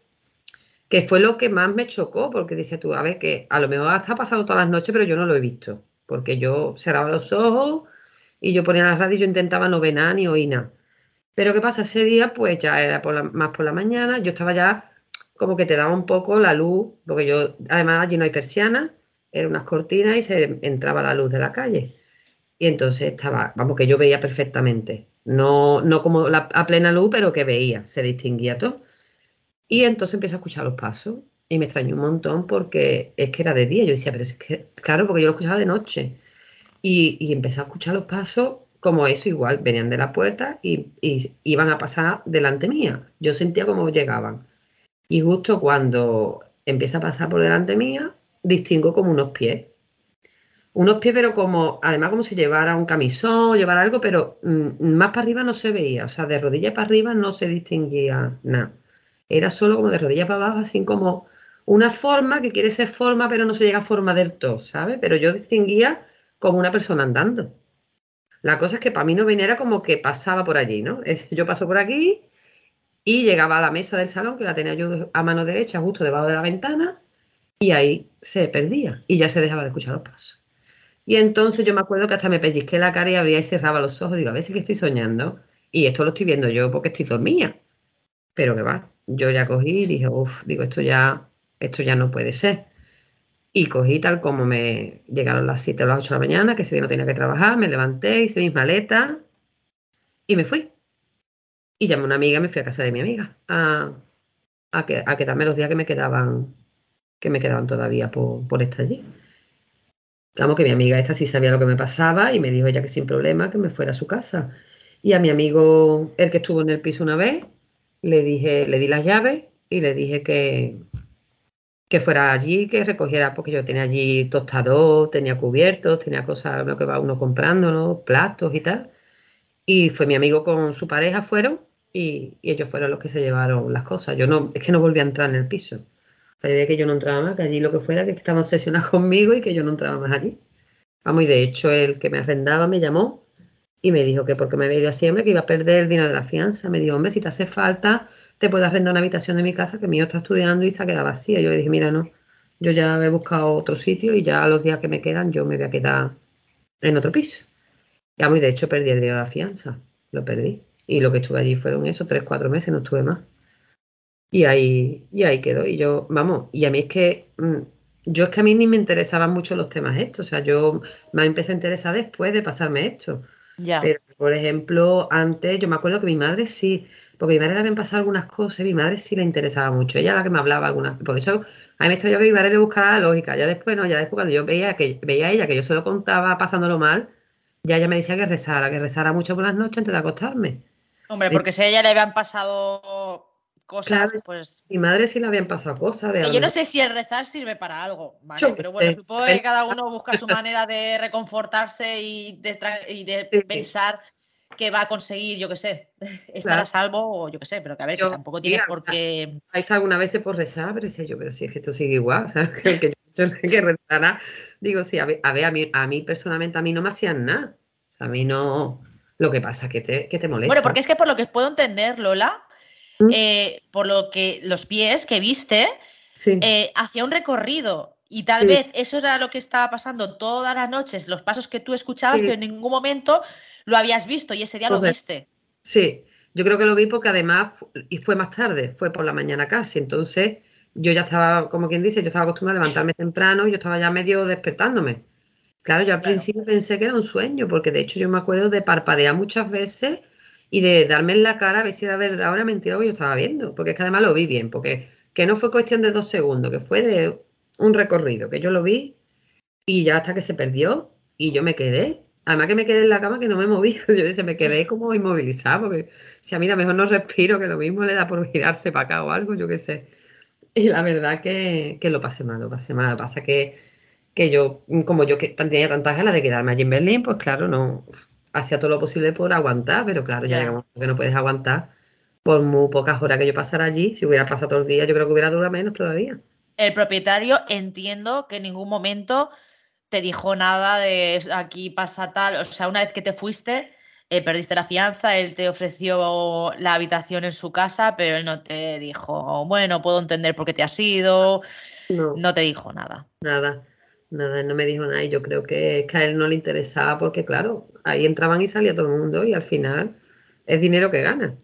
que fue lo que más me chocó, porque dice tú, a ver, que a lo mejor está pasando todas las noches, pero yo no lo he visto, porque yo cerraba los ojos y yo ponía la radio y yo intentaba no ver nada ni oír nada. Pero ¿qué pasa? Ese día, pues ya era más por la mañana, yo estaba ya como que te daba un poco la luz, porque yo, además allí no hay persianas, eran unas cortinas y se entraba la luz de la calle. Y entonces estaba, vamos, que yo veía perfectamente. No, no como a plena luz, pero que veía, se distinguía todo. Y entonces empecé a escuchar los pasos y me extrañó un montón porque es que era de día. Yo decía, pero es que, claro, porque yo lo escuchaba de noche. Y, y empecé a escuchar los pasos como eso, igual, venían de la puerta y, y iban a pasar delante mía. Yo sentía como llegaban. Y justo cuando empieza a pasar por delante mía, distingo como unos pies. Unos pies, pero como, además como si llevara un camisón, llevara algo, pero mm, más para arriba no se veía. O sea, de rodilla para arriba no se distinguía nada. Era solo como de rodilla para abajo, así como una forma que quiere ser forma, pero no se llega a forma del todo, ¿sabes? Pero yo distinguía como una persona andando. La cosa es que para mí no venía, era como que pasaba por allí, ¿no? Yo paso por aquí y llegaba a la mesa del salón, que la tenía yo a mano derecha, justo debajo de la ventana, y ahí se perdía y ya se dejaba de escuchar los pasos. Y entonces yo me acuerdo que hasta me pellizqué la cara y abría y cerraba los ojos. Digo, a si que estoy soñando. Y esto lo estoy viendo yo porque estoy dormida. Pero que va, yo ya cogí y dije, uff, digo, esto ya, esto ya no puede ser. Y cogí tal como me llegaron las 7 o las 8 de la mañana, que ese día no tenía que trabajar, me levanté, hice mis maletas y me fui. Y llamé a una amiga, me fui a casa de mi amiga a, a quedarme los días que me quedaban, que me quedaban todavía por, por estar allí. Digamos que mi amiga esta sí sabía lo que me pasaba y me dijo ella que sin problema que me fuera a su casa. Y a mi amigo, el que estuvo en el piso una vez, le dije, le di las llaves y le dije que, que fuera allí, que recogiera, porque yo tenía allí tostador, tenía cubiertos, tenía cosas, lo que va uno comprando, ¿no? platos y tal. Y fue mi amigo con su pareja, fueron y, ellos fueron los que se llevaron las cosas. Yo no, es que no volví a entrar en el piso. La idea que yo no entraba más, que allí lo que fuera, que estaban obsesionados conmigo y que yo no entraba más allí. Vamos, y de hecho el que me arrendaba me llamó y me dijo que porque me había ido a siempre que iba a perder el dinero de la fianza. Me dijo, hombre, si te hace falta, te puedo arrendar una habitación de mi casa que mi hijo está estudiando y se ha quedado vacía. Yo le dije, mira, no, yo ya he buscado otro sitio y ya los días que me quedan yo me voy a quedar en otro piso. Ya muy de hecho perdí el dinero de la fianza, lo perdí. Y lo que estuve allí fueron esos tres, cuatro meses, no estuve más. Y ahí, y ahí quedó. Y yo, vamos, y a mí es que, mm, yo es que a mí ni me interesaban mucho los temas estos. O sea, yo me empecé a interesar después de pasarme esto. Ya. Pero, por ejemplo, antes yo me acuerdo que mi madre sí, porque a mi madre le habían pasado algunas cosas y mi madre sí le interesaba mucho. Ella era la que me hablaba algunas. Por eso a mí me extrañó que mi madre le buscara la lógica. Ya después, no, ya después cuando yo veía que veía a ella que yo se lo contaba pasándolo mal, ya ella me decía que rezara, que rezara mucho por las noches antes de acostarme. Hombre, porque si a ella le habían pasado cosas, Claro. pues. Mi madre sí le habían pasado cosas. De Que Yo no sé si el rezar sirve para algo, ¿vale? Yo Pero bueno, sé. supongo que cada uno busca su manera de reconfortarse y de, tra- y de Sí. pensar que va a conseguir, yo qué sé, estar Claro. a salvo o yo qué sé, pero que a ver, que Yo- tampoco tienes por qué. Ahí está algunas veces por rezar, pero decía yo, pero si es que esto sigue igual, ¿sabes? Que, que yo tengo que rezara. Digo, sí, a ver, a ver, a mí, a mí personalmente, a mí no me hacían nada. O sea, a mí no. Lo que pasa que te, que te molesta. Bueno, porque es que por lo que puedo entender, Lola. Eh, por lo que los pies que viste, Sí, eh, hacía un recorrido. Y tal Sí. vez eso era lo que estaba pasando todas las noches, los pasos que tú escuchabas, Sí. pero en ningún momento lo habías visto y ese día lo viste. sí. Yo creo que lo vi porque además, y fue más tarde, fue por la mañana casi. Entonces, yo ya estaba, como quien dice, yo estaba acostumbrada a levantarme temprano y yo estaba ya medio despertándome. Claro, yo al Claro. principio pensé que era un sueño, porque de hecho yo me acuerdo de parpadear muchas veces y de darme en la cara a ver si era verdad o era mentira lo que yo estaba viendo, porque es que además lo vi bien, porque que no fue cuestión de dos segundos, que fue de un recorrido, que yo lo vi y ya hasta que se perdió y yo me quedé. Además que me quedé en la cama que no me movía, yo decía, me quedé como inmovilizada, porque si a mí a lo mejor no respiro, que lo mismo le da por girarse para acá o algo, yo qué sé. Y la verdad que, que lo pasé mal, lo pasé mal. Pasa que, que yo, como yo que tenía tantas ganas de quedarme allí en Berlín, pues claro, no hacía todo lo posible por aguantar, pero claro, ya Ya. llega un momento que no puedes aguantar por muy pocas horas que yo pasara allí. Si hubiera pasado todo el día, yo creo que hubiera durado menos todavía. El propietario entiendo que en ningún momento te dijo nada de "Es- aquí pasa tal. O sea, una vez que te fuiste, eh, perdiste la fianza, él te ofreció la habitación en su casa, pero él no te dijo, bueno, puedo entender por qué te has ido. No. No te dijo nada. Nada, nada, él no me dijo nada y yo creo que, que a él no le interesaba porque, claro, ahí entraban y salía todo el mundo y al final es dinero que gana.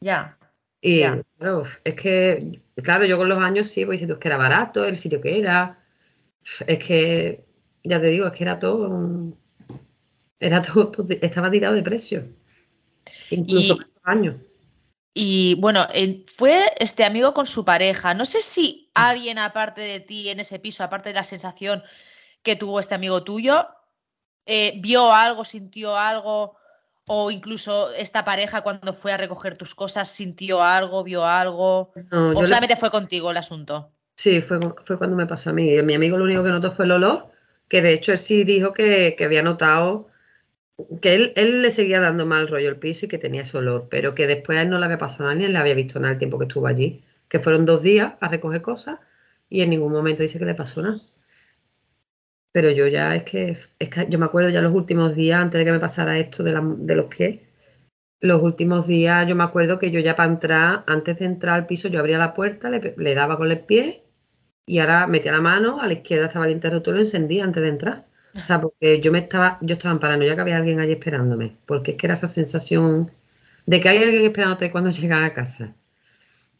Ya. Y Ya. claro, es que, claro, yo con los años sí, pues diciendo que era barato, el sitio que era, es que, ya te digo, es que era todo, era todo, todo- estaba tirado de precio, incluso Y- con los años. Y bueno, fue este amigo con su pareja. No sé si alguien aparte de ti en ese piso, aparte de la sensación que tuvo este amigo tuyo, eh, vio algo, sintió algo, o incluso esta pareja cuando fue a recoger tus cosas sintió algo, vio algo, No, o le- solamente fue contigo el asunto. Sí, fue, fue cuando me pasó a mí. Mi amigo lo único que notó fue el olor, que de hecho él sí dijo que, que había notado que él, él le seguía dando mal rollo el piso y que tenía ese olor, pero que después él no le había pasado nada ni él le había visto nada el tiempo que estuvo allí, que fueron dos días a recoger cosas y en ningún momento dice que le pasó nada. Pero yo ya es que, es que yo me acuerdo ya los últimos días, antes de que me pasara esto de, de los pies, los últimos días yo me acuerdo que yo ya para entrar, antes de entrar al piso, yo abría la puerta, le, le daba con el pie y ahora metía la mano, a la izquierda estaba el interruptor y lo encendía antes de entrar. O sea, porque yo me estaba, yo estaba en paranoia que había alguien allí esperándome, porque es que era esa sensación de que hay alguien esperándote cuando llegas a casa.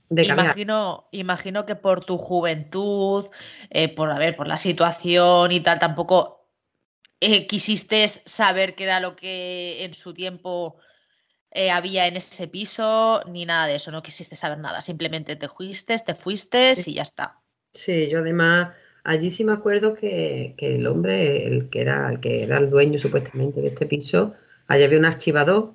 De Imagino, imagino que por tu juventud, eh, por a ver, por la situación y tal, tampoco eh, quisiste saber qué era lo que en su tiempo eh, había en ese piso, ni nada de eso, no quisiste saber nada, simplemente te fuiste, te fuiste y ya está. Sí, yo además, allí sí me acuerdo que, que el hombre, el que era, el que era el dueño supuestamente de este piso, allí había un archivador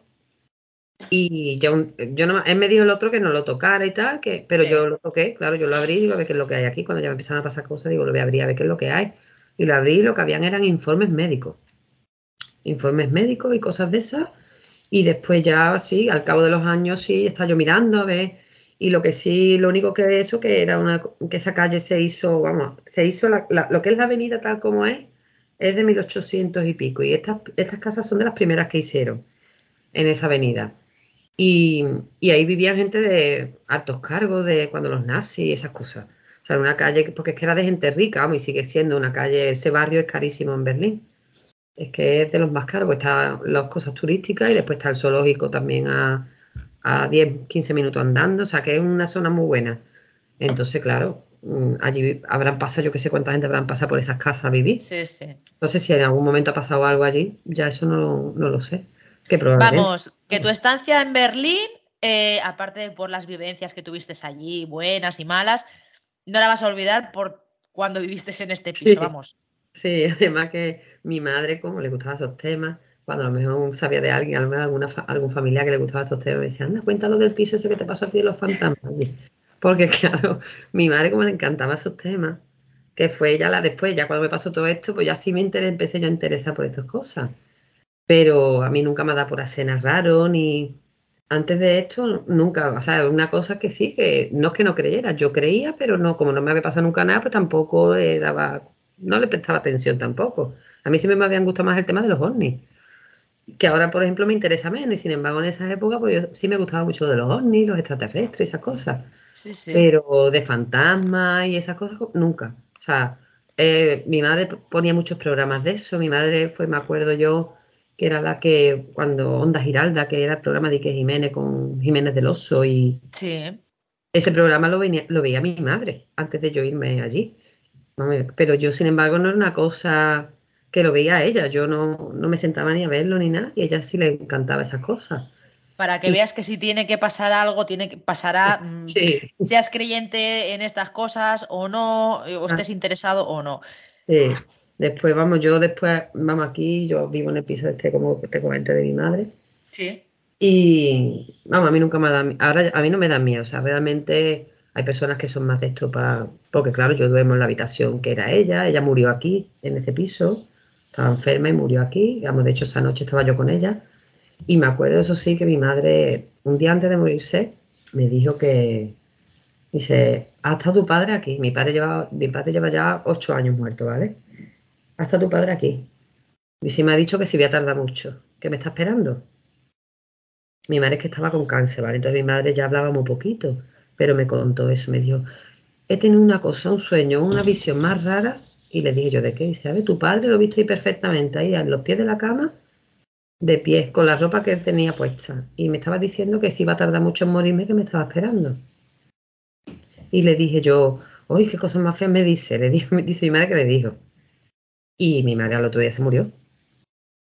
y yo, yo no, él me dijo el otro que no lo tocara y tal, que, pero Sí. yo lo toqué, claro, yo lo abrí y digo a ver qué es lo que hay aquí. Cuando ya me empezaron a pasar cosas, digo, lo voy a abrir a ver qué es lo que hay. Y lo abrí y lo que habían eran informes médicos. Informes médicos y cosas de esas. Y después ya, sí, al cabo de los años, sí, estaba yo mirando a ver. Y lo que sí, lo único que eso, que era una, que esa calle se hizo, vamos, se hizo la- lo que es la avenida tal como es, es de 1800 y pico. Y estas, estas casas son de las primeras que hicieron en esa avenida. Y, y ahí vivían gente de altos cargos, de cuando los nazis y esas cosas. O sea, una calle, que- porque es que era de gente rica, vamos, y sigue siendo una calle, ese barrio es carísimo en Berlín. Es que es de los más caros, pues están las cosas turísticas y después está el zoológico también a, a 10, 15 minutos andando, o sea que es una zona muy buena. Entonces, claro, mm, allí habrán pasado, yo que sé cuánta gente habrán pasado por esas casas a vivir. Sí, sí. No sé si en algún momento ha pasado algo allí, ya eso no, lo- no lo sé. Que. Vamos, que tu estancia en Berlín, eh, aparte de por las vivencias que tuviste allí, buenas y malas, no la vas a olvidar por cuando viviste en este piso, Sí. vamos. Sí, además que mi madre, como le gustaban esos temas, cuando a lo mejor sabía de alguien, a lo mejor alguna algún familiar que le gustaba estos temas, me decía, anda, cuéntalo del piso ese que te pasó a ti de los fantasmas. allí". Porque claro, mi madre como le encantaba esos temas, que fue ya la después, ya cuando me pasó todo esto, pues ya sí me interé- empecé yo a interesar por estas cosas. Pero a mí nunca me ha dado por hacer raro, ni antes de esto, nunca, o sea, una cosa que sí, que no es que no creyera, yo creía, pero no, como no me había pasado nunca nada, pues tampoco le daba, no le prestaba atención tampoco. A mí siempre me habían gustado más el tema de los ovnis, que ahora, por ejemplo, me interesa menos, y sin embargo, en esa época, pues yo, sí me gustaba mucho lo de los ovnis, los extraterrestres, esas cosas. Sí, sí. Pero de fantasmas y esas cosas, nunca. O sea, eh, mi madre ponía muchos programas de eso. Mi madre fue, me acuerdo yo, que era la que, cuando Onda Giralda, que era el programa de Ike Jiménez con Jiménez del Oso, y Sí. ese programa lo, venía- lo veía mi madre antes de yo irme allí. Pero yo, sin embargo, no era una cosa que lo veía ella. Yo no, no me sentaba ni a verlo ni nada, y a ella sí le encantaba esas cosas. Para que Sí. veas que si tiene que pasar algo, tiene que pasará, mm, Sí. seas creyente en estas cosas o no, eh, o estés interesado o no. Sí. Después, vamos, yo después, vamos aquí, yo vivo en el piso este, como te comenté, de mi madre. Sí. Y, vamos, a mí nunca me dado, ahora a mí no me da miedo, o sea, realmente hay personas que son más de esto para, porque claro, yo duermo en la habitación que era ella, ella murió aquí, en este piso, estaba enferma y murió aquí, vamos, de hecho esa noche estaba yo con ella, y me acuerdo, eso sí, que mi madre, un día antes de morirse, me dijo que, dice, ¿ha estado tu padre aquí? Mi padre lleva, mi padre lleva ya ocho años muerto, ¿vale? ¿Ha estado tu padre aquí? Dice, me ha dicho que si voy a tardar mucho, que me está esperando. Mi madre es que estaba con cáncer, ¿vale? Entonces mi madre ya hablaba muy poquito, pero me contó eso, me dijo, he tenido una cosa, un sueño, una visión más rara, y le dije yo, ¿de qué? Dice, a ver, tu padre lo he visto ahí perfectamente, ahí a los pies de la cama, de pie, con la ropa que él tenía puesta, y me estaba diciendo que si iba a tardar mucho en morirme, que me estaba esperando. Y le dije yo, uy, qué cosa más fea me dice, le dijo, me dice mi madre que le dijo. Y mi madre al otro día se murió.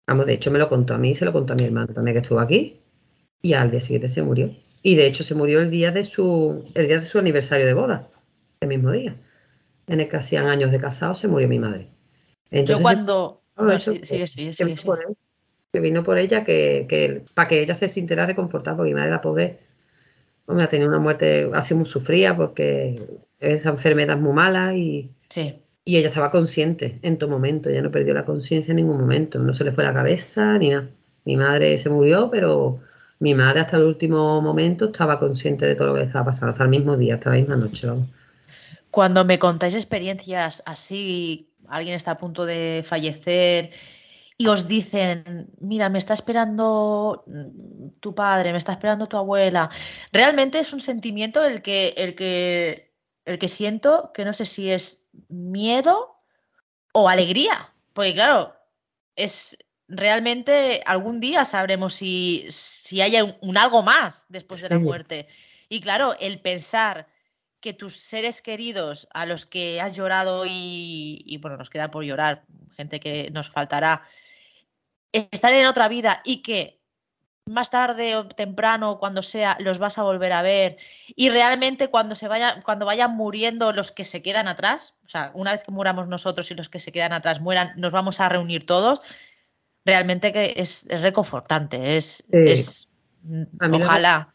Vamos, de hecho me lo contó a mí y se lo contó a mi hermano también que estuvo aquí. Y al día siguiente se murió. Y de hecho se murió el día de su, el día de su aniversario de boda, el mismo día. En el que hacían años de casado se murió mi madre. Yo Entonces, cuando... todo no, eso sí, que- sigue, sigue, que sigue, vino sigue. por él, que vino por ella, que, que para que ella se sintiera reconfortada, porque mi madre, la pobre, hombre, ha tenido una muerte, ha sido muy sufrida porque esa enfermedad es muy mala y, Sí. y ella estaba consciente en todo momento, ella no perdió la conciencia en ningún momento, no se le fue la cabeza ni nada. Mi madre se murió, pero mi madre hasta el último momento estaba consciente de todo lo que le estaba pasando, hasta el mismo día, hasta la misma noche, vamos. Cuando me contáis experiencias así, alguien está a punto de fallecer y os dicen, mira, me está esperando tu padre, me está esperando tu abuela, realmente es un sentimiento el que, el que, el que siento que no sé si es miedo o alegría, porque claro, es realmente algún día sabremos si, si hay un, un algo más después de la muerte. Y claro, el pensar que tus seres queridos a los que has llorado y, y, bueno, nos queda por llorar, gente que nos faltará, están en otra vida y que más tarde o temprano, cuando sea, los vas a volver a ver y realmente cuando se vayan, cuando vayan muriendo los que se quedan atrás, o sea, una vez que muramos nosotros y los que se quedan atrás mueran, nos vamos a reunir todos, realmente que es, es reconfortante, es, Sí. es A mí la- ojalá.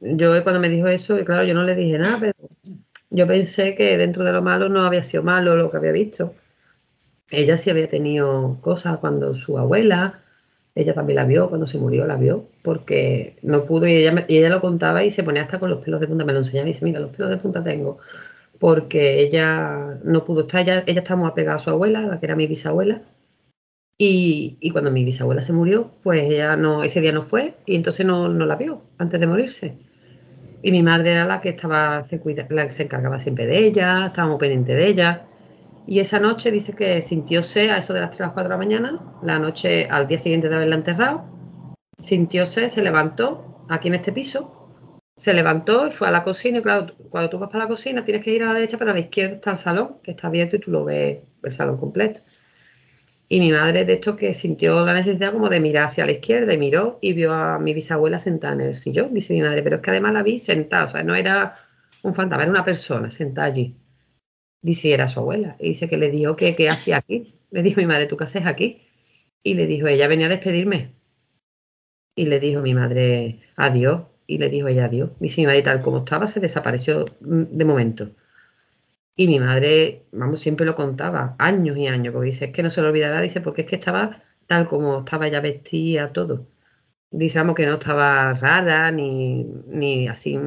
Yo claro me dijo eso, claro, yo no le dije nada, pero yo pensé que dentro de lo malo no había sido malo lo que había visto. Ella sí había tenido cosas cuando su abuela ella también la vio, cuando se murió la vio, porque no pudo y ella, ella lo contaba y se ponía hasta con los pelos de punta, me lo enseñaba y dice, mira, los pelos de punta tengo, porque ella no pudo estar, ella, ella muy apegada a su abuela, la que era mi bisabuela, y, cuando mi bisabuela se murió, pues ella no, ese día no fue y entonces no la vio antes de morirse. Y mi madre era la que estaba, se, cuida- la que se encargaba siempre de ella, estaba muy pendiente de ella. Y esa noche dice que sintióse a eso de las 3 a las 4 de la mañana, la noche al día siguiente de haberla enterrado, sintióse, se levantó aquí en este piso, se levantó y fue a la cocina. Y claro, cuando tú vas para la cocina tienes que ir a la derecha, pero a la izquierda está el salón, que está abierto y tú lo ves el salón completo. Y mi madre, de esto que sintió la necesidad como de mirar hacia la izquierda y miró y vio a mi bisabuela sentada en el sillón, dice mi madre, pero es que además la vi sentada, o sea, no era un fantasma, era una persona sentada allí. Dice, era su abuela. Y dice que le dijo que qué hacía aquí. Le dijo mi madre, ¿tú qué haces aquí? Y le dijo, ella venía a despedirme. Y le dijo mi madre, adiós. Y le dijo ella, adiós. Dice mi madre, tal como estaba, se desapareció mm, de momento. Y mi madre, vamos, siempre lo contaba, años y años, porque dice, es que no se lo olvidará, dice, porque es que estaba tal como estaba ella vestida, todo. Dice, vamos, que no estaba rara, ni, ni así,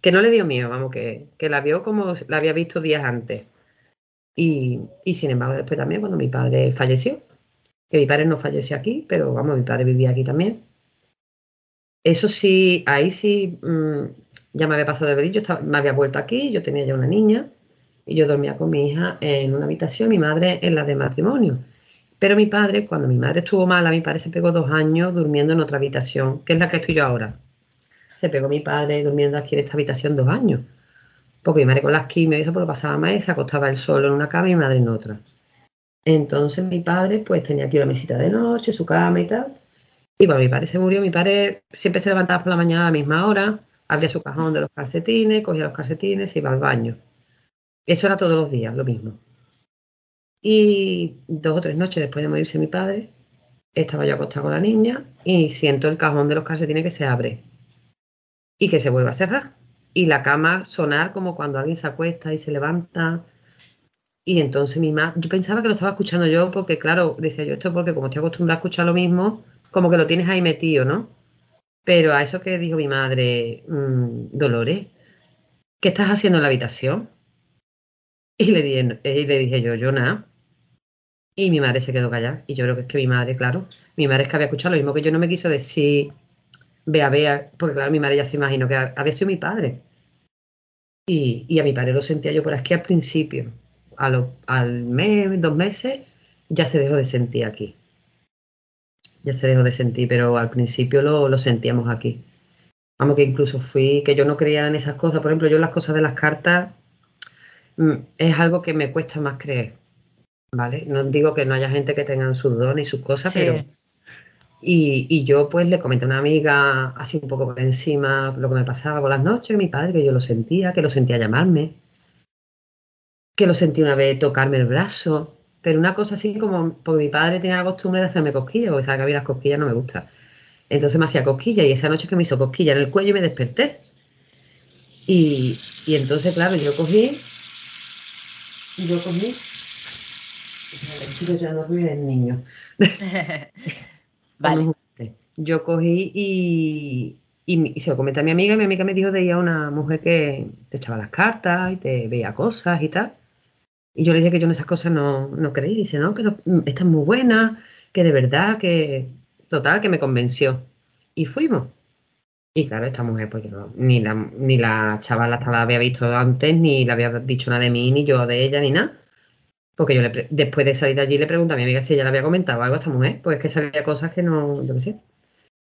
que no le dio miedo, vamos, que, que la vio como la había visto días antes. Y, y sin embargo, después también, cuando mi padre falleció, que mi padre no falleció aquí, pero vamos, mi padre vivía aquí también. Eso sí, ahí sí, mm, ya me había pasado de estaba- me había vuelto aquí, yo tenía ya una niña y yo dormía con mi hija en una habitación, mi madre en la de matrimonio. Pero mi padre, cuando mi madre estuvo mala, mi padre se pegó dos años durmiendo en otra habitación, que es la que estoy yo ahora. Se pegó mi padre durmiendo aquí en esta habitación dos años. Porque mi madre con las quimios y eso pues lo pasaba mal, se acostaba él solo en una cama y mi madre en otra. Entonces mi padre pues tenía aquí una mesita de noche, su cama y tal. Y cuando mi padre se murió, mi padre siempre se levantaba por la mañana a la misma hora, abría su cajón de los calcetines, cogía los calcetines, se iba al baño. Eso era todos los días, lo mismo. Y dos o tres noches después de morirse mi padre, estaba yo acostada con la niña y siento el cajón de los calcetines que se abre y que se vuelve a cerrar. Y la cama sonar como cuando alguien se acuesta y se levanta. Y entonces mi madre, yo pensaba que lo estaba escuchando yo porque, claro, decía yo esto porque como estoy acostumbrada a escuchar lo mismo, como que lo tienes ahí metido, ¿no? Pero a eso que dijo mi madre, "Mm, Dolores, ¿qué estás haciendo en la habitación? Y le dije, y le dije yo, yo nada. Y mi madre se quedó callada. Y yo creo que es que mi madre, claro, mi madre es que había escuchado lo mismo que yo no me quiso decir, vea, vea, porque claro, mi madre ya se imaginó que había sido mi padre. Y, y a mi padre lo sentía yo por aquí al principio. A lo- al mes, dos meses, ya se dejó de sentir aquí. Ya se dejó de sentir, pero al principio lo, lo sentíamos aquí. Vamos, que incluso fui, que yo no creía en esas cosas. Por ejemplo, yo las cosas de las cartas es algo que me cuesta más creer. ¿Vale? No digo que no haya gente que tengan sus dones y sus cosas, Sí. pero. Y, y yo pues le comenté a una amiga así un poco por encima lo que me pasaba por las noches, mi padre, que yo lo sentía, que lo sentía llamarme, que lo sentí una vez tocarme el brazo, pero una cosa así como, porque mi padre tenía la costumbre de hacerme cosquillas, porque sabe que a mí las cosquillas no me gustan. Entonces me hacía cosquillas y esa noche que me hizo cosquilla en el cuello y me desperté. Y, y entonces, claro, yo cogí, yo cogí, estoy ya dormir el niño. vale. Yo cogí y, y, se lo comenté a mi amiga y mi amiga me dijo de ir a una mujer que te echaba las cartas y te veía cosas y tal. Y yo le dije que yo en esas cosas no, no creí. Dice, no, pero mm, esta es muy buena, que de verdad, que total, que me convenció. Y fuimos. Y claro, esta mujer, pues yo no- ni la, ni la chavala hasta la había visto antes, ni le había dicho nada de mí, ni yo de ella, ni nada. Porque yo le después de salir de allí le pregunté a mi amiga si ella le había comentado algo a esta mujer, porque es que sabía cosas que no, yo qué sé.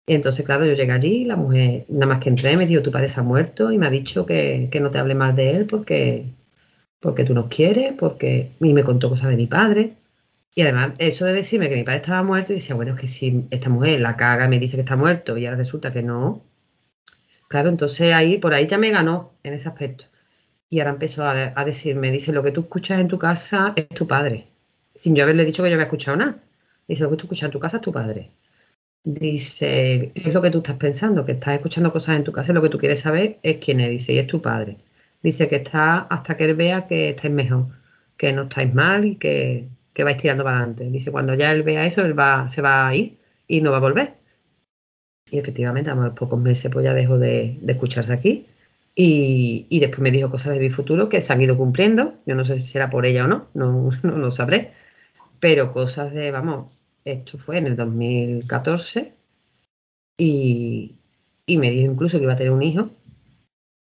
Y entonces, claro, yo llegué allí, la mujer, nada más que entré, me dijo, tu padre se ha muerto y me ha dicho que, que no te hable mal de él porque, porque tú nos quieres, porque... Y me contó cosas de mi padre. Y además, eso de decirme que mi padre estaba muerto, y decía, bueno, es que si esta mujer la caga y me dice que está muerto y ahora resulta que no. Claro, entonces ahí, por ahí ya me ganó en ese aspecto. Y ahora empezó a, decirme, dice, lo que tú escuchas en tu casa es tu padre. Sin yo haberle dicho que yo había escuchado nada. Dice, lo que tú escuchas en tu casa es tu padre. Dice, ¿qué es lo que tú estás pensando? Que estás escuchando cosas en tu casa y lo que tú quieres saber es quién es. Dice, y es tu padre. Dice que está hasta que él vea que estáis mejor, que no estáis mal y que, que vais tirando para adelante. Dice, cuando ya él vea eso, él va, se va a ir y no va a volver. Y efectivamente, a pocos meses pues ya dejó de, de escucharse aquí. Y, y, después me dijo cosas de mi futuro que se han ido cumpliendo. Yo no sé si será por ella o no, no, no lo sabré. Pero cosas de, vamos, esto fue en el 2014 y, y me dijo incluso que iba a tener un hijo.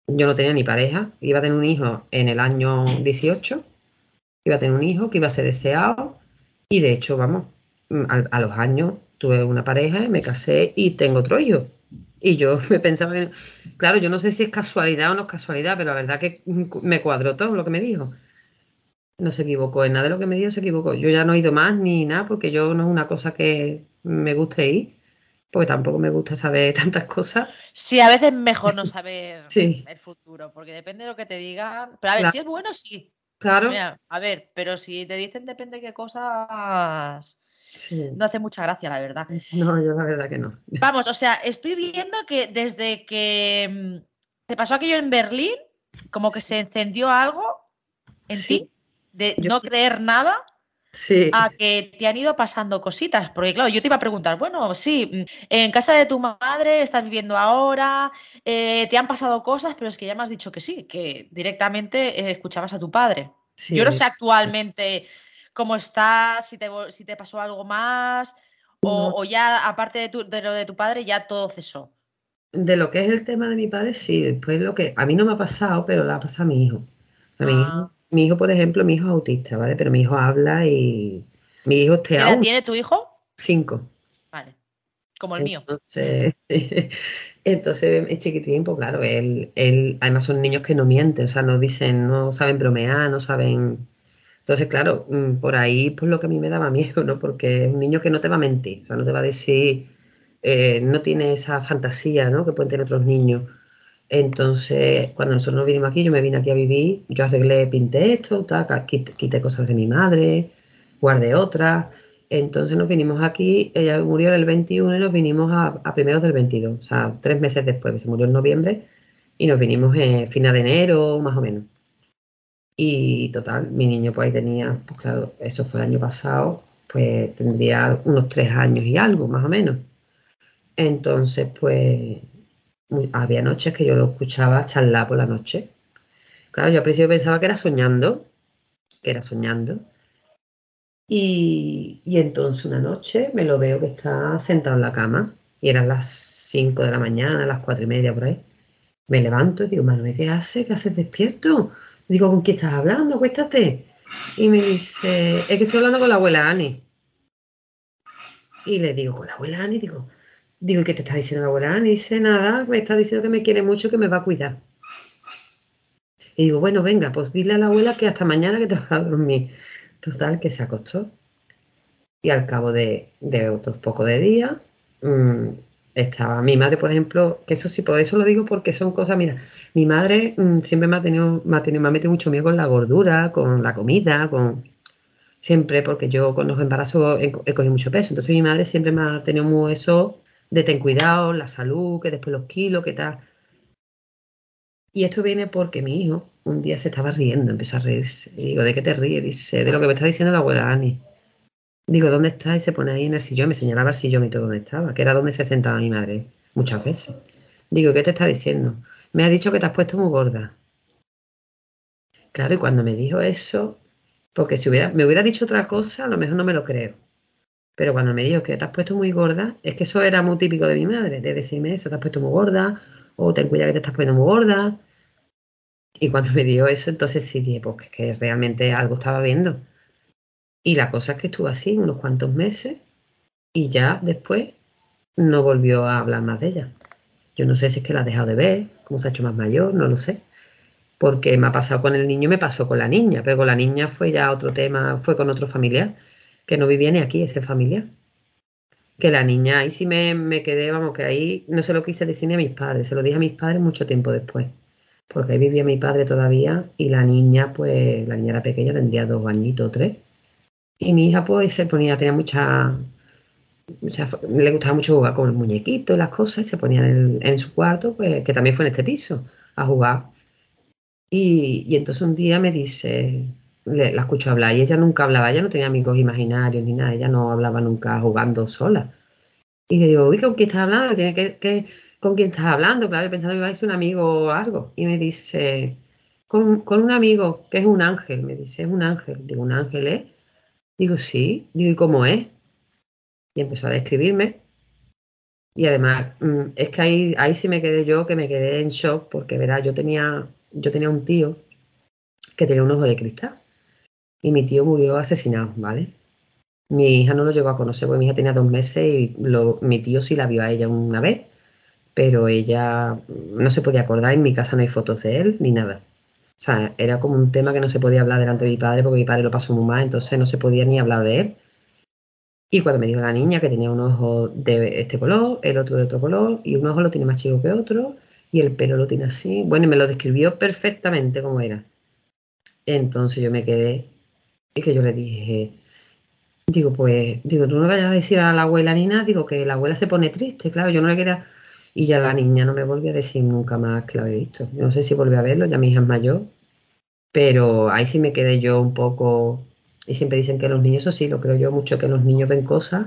Yo no tenía ni pareja, iba a tener un hijo en el año 18, iba a tener un hijo que iba a ser deseado y de hecho, vamos, a los años tuve una pareja, me casé y tengo otro hijo. Y yo me pensaba que, claro, yo no sé si es casualidad o no es casualidad, pero la verdad que me cuadró todo lo que me dijo. No se equivocó, en nada de lo que me dijo se equivocó. Yo ya no he ido más ni nada, porque yo no es una cosa que me guste ir, porque tampoco me gusta saber tantas cosas. Sí, a veces mejor no saber Sí. el futuro, porque depende de lo que te digan. Pero a ver, Claro. si es bueno, sí. Claro, Mira, a ver, pero si te dicen depende de qué cosas, sí. no hace mucha gracia, la verdad. No, yo la verdad que no. Vamos, o sea, estoy viendo que desde que mm, te pasó aquello en Berlín, como que se encendió algo en Sí. ti, de Yo- no creer nada, Sí, a que te han ido pasando cositas. Porque, claro, yo te iba a preguntar, bueno, sí, mm, en casa de tu madre estás viviendo ahora, eh, te han pasado cosas, pero es que ya me has dicho que sí, que directamente eh, escuchabas a tu padre. sí, Yo no sé actualmente cómo estás, si te, si te pasó algo más, o, No. o ya, aparte de, tu- de lo de tu padre, ya todo cesó. De lo que es el tema de mi padre, sí. Después lo que a mí no me ha pasado, pero le ha pasado a mi hijo. A mi Ah. hijo, mi hijo, por ejemplo, mi hijo es autista, ¿vale? Pero mi hijo habla y mi hijo es ¿Qué edad TEA tiene tu hijo? cinco. Vale, como el mío. Entonces, entonces es chiquitín, pues claro, él, él, además son niños que no mienten, o sea, no dicen, no saben bromear, no saben. Entonces, claro, mm, por ahí, pues lo que a mí me daba miedo, ¿no? Porque es un niño que no te va a mentir, o sea, no te va a decir, eh, no tiene esa fantasía, ¿no? Que pueden tener otros niños. Entonces, cuando nosotros nos vinimos aquí, yo me vine aquí a vivir, yo arreglé, pinté esto, quité, cosas de mi madre, guardé otras. Entonces nos vinimos aquí, ella murió el 21 y nos vinimos a, a primeros del 22, o sea, tres meses después, se murió en noviembre y nos vinimos en final de enero, más o menos. Y total, mi niño pues ahí tenía, pues claro, eso fue el año pasado, pues tendría unos tres años y algo, más o menos. Entonces, pues había noches que yo lo escuchaba charlar por la noche. Claro, yo al principio pensaba que era soñando, que era soñando. Y, y entonces una noche me lo veo que está sentado en la cama y eran las 5 de la mañana, las cuatro y media por ahí. Me levanto y digo, Manuel, ¿qué haces? ¿Qué haces despierto? Digo, ¿con quién estás hablando? Acuéstate. Y me dice, es que estoy hablando con la abuela Ani. Y le digo, ¿con la abuela Ani? Digo, digo, ¿y qué te está diciendo la abuela Ani? Dice, nada, me está diciendo que me quiere mucho, que me va a cuidar. Y digo, bueno, venga, pues dile a la abuela que hasta mañana que te vas a dormir. Total, que se acostó. Y al cabo de, de otros pocos de días, mm, estaba mi madre, por ejemplo, que eso sí, por eso lo digo, porque son cosas, mira, mi madre mm, siempre me ha tenido, me ha tenido, me ha metido mucho miedo con la gordura, con la comida, con siempre, porque yo con los embarazos he cogido mucho peso. Entonces mi madre siempre me ha tenido muy eso de ten cuidado, la salud, que después los kilos, que tal. Y esto viene porque mi hijo un día se estaba riendo, empezó a reírse. Y digo, ¿de qué te ríes? Dice, de lo que me está diciendo la abuela Ani. Digo, ¿dónde está? Y se pone ahí en el sillón, me señalaba el sillón y todo donde estaba, que era donde se sentaba mi madre muchas veces. Digo, ¿qué te está diciendo? Me ha dicho que te has puesto muy gorda. Claro, y cuando me dijo eso, porque si hubiera, me hubiera dicho otra cosa, a lo mejor no me lo creo. Pero cuando me dijo que te has puesto muy gorda, es que eso era muy típico de mi madre, de decirme eso, te has puesto muy gorda, o ten cuidado que te estás poniendo muy gorda. Y cuando me dio eso, entonces sí dije, pues que realmente algo estaba viendo. Y la cosa es que estuvo así unos cuantos meses y ya después no volvió a hablar más de ella. Yo no sé si es que la ha dejado de ver, cómo se ha hecho más mayor, no lo sé. Porque me ha pasado con el niño y me pasó con la niña, pero con la niña fue ya otro tema, fue con otro familiar, que no vivía ni aquí ese familiar. Que la niña, ahí sí me, me quedé, vamos, que ahí no se lo quise decir ni a mis padres, se lo dije a mis padres mucho tiempo después. Porque ahí vivía mi padre todavía y la niña, pues, la niña era pequeña, tendría dos añitos o tres. Y mi hija, pues, se ponía, tenía mucha, mucha- le gustaba mucho jugar con el muñequito y las cosas, y se ponía en, en su cuarto, pues, que también fue en este piso, a jugar. Y, y entonces un día me dice, la escucho hablar, y ella nunca hablaba, ella no tenía amigos imaginarios ni nada, ella no hablaba nunca jugando sola. Y le digo, uy, ¿con quién estás hablando? Tiene que, ¿Con quién estás hablando? Claro, yo pensando que iba a ser un amigo o algo. Y me dice, con, con un amigo que es un ángel. Me dice, es un ángel. Digo, ¿un ángel es? Digo, sí. Digo, ¿y cómo es? Y empezó a describirme. Y además, mm, es que ahí, ahí sí me quedé yo, que me quedé en shock, porque verás, yo tenía, yo tenía un tío que tenía un ojo de cristal. Y mi tío murió asesinado, ¿vale? Mi hija no lo llegó a conocer porque mi hija tenía dos meses y lo- mi tío sí la vio a ella una vez, pero ella no se podía acordar. En mi casa no hay fotos de él ni nada. O sea, era como un tema que no se podía hablar delante de mi padre porque mi padre lo pasó muy mal, entonces no se podía ni hablar de él. Y cuando me dijo la niña que tenía un ojo de este color, el otro de otro color, y un ojo lo tiene más chico que otro, y el pelo lo tiene así. Bueno, y me lo describió perfectamente como era. Entonces yo me quedé que yo le dije, digo, pues, digo, tú no vayas a decir a la abuela ni nada, digo que la abuela se pone triste, claro, yo no le quería. Y ya la niña no me volvió a decir nunca más que la había visto. Yo no sé si volvió a verlo, ya mi hija es mayor, pero ahí sí me quedé yo un poco. Y siempre dicen que los niños, eso sí, lo creo yo mucho, que los niños ven cosas.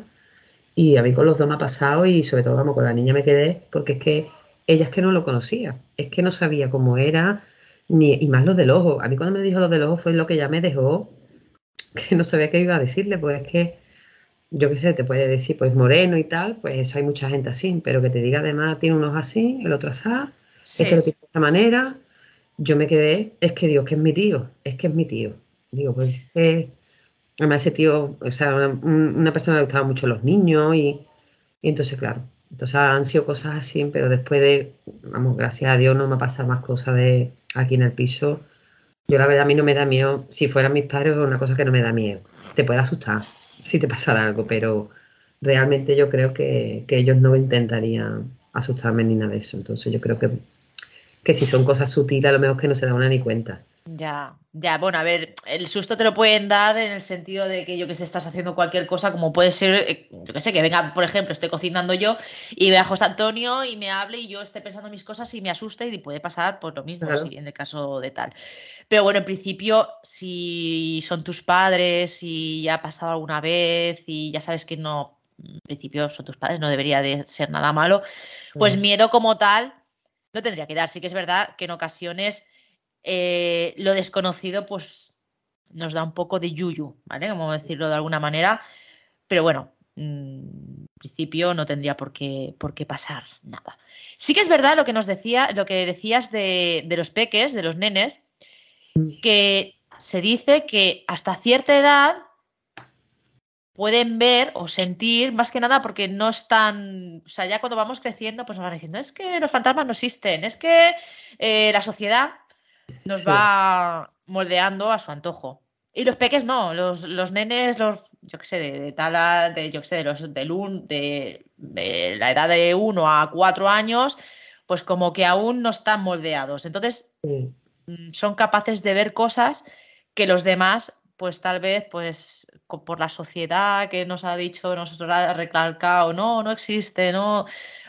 Y a mí con los dos me ha pasado y sobre todo, vamos, con la niña me quedé, porque es que ella es que no lo conocía, es que no sabía cómo era, ni, y más lo del ojo. A mí cuando me dijo lo del ojo fue lo que ya me dejó, que no sabía qué iba a decirle, pues es que, yo qué sé, te puede decir, pues moreno y tal, pues eso hay mucha gente así, pero que te diga además, tiene unos así, el otro así, Sí. este lo tiene de esta manera, yo me quedé, es que digo, que es mi tío, es que es mi tío. Digo, pues es que, además ese tío, o sea, una, un- una persona que le gustaban mucho los niños y, y entonces, claro, entonces han sido cosas así, pero después de, vamos, gracias a Dios no me ha pasado más cosas de aquí en el piso. Yo la verdad a mí no me da miedo, si fueran mis padres es una cosa que no me da miedo. Te puede asustar si te pasara algo, pero realmente yo creo que, que ellos no intentarían asustarme ni nada de eso. Entonces yo creo que, que si son cosas sutiles a lo mejor que no se da una ni cuenta. Ya, ya, bueno, a ver, el susto te lo pueden dar en el sentido de que yo que sé, estás haciendo cualquier cosa, como puede ser, eh, yo que sé, que venga, por ejemplo, estoy cocinando yo y vea a José Antonio y me hable y yo esté pensando mis cosas y me asuste y puede pasar pues lo mismo, Claro. sí, en el caso de tal. Pero bueno, en principio, si son tus padres y ya ha pasado alguna vez y ya sabes que no, en principio son tus padres, no debería de ser nada malo, pues Mm. miedo como tal no tendría que dar. Sí que es verdad que en ocasiones eh, lo desconocido pues nos da un poco de yuyu, ¿vale? Como decirlo de alguna manera. Pero bueno, mm, en principio no tendría por qué, por qué pasar nada. Sí que es verdad lo que nos decía, lo que decías de, de los peques, de los nenes, que se dice que hasta cierta edad pueden ver o sentir, más que nada porque no están, o sea, ya cuando vamos creciendo, pues nos van diciendo, es que los fantasmas no existen, es que eh, la sociedad nos Sí. va moldeando a su antojo. Y los peques no, los, los nenes, los, yo qué sé, de, de tal, a- de, yo qué sé, de, los, del un, de, de la edad de 1 a 4 años, pues como que aún no están moldeados. Entonces, Sí. mm, son capaces de ver cosas que los demás, pues tal vez, pues por la sociedad que nos ha dicho, nos ha recalcado, no, no existe, no,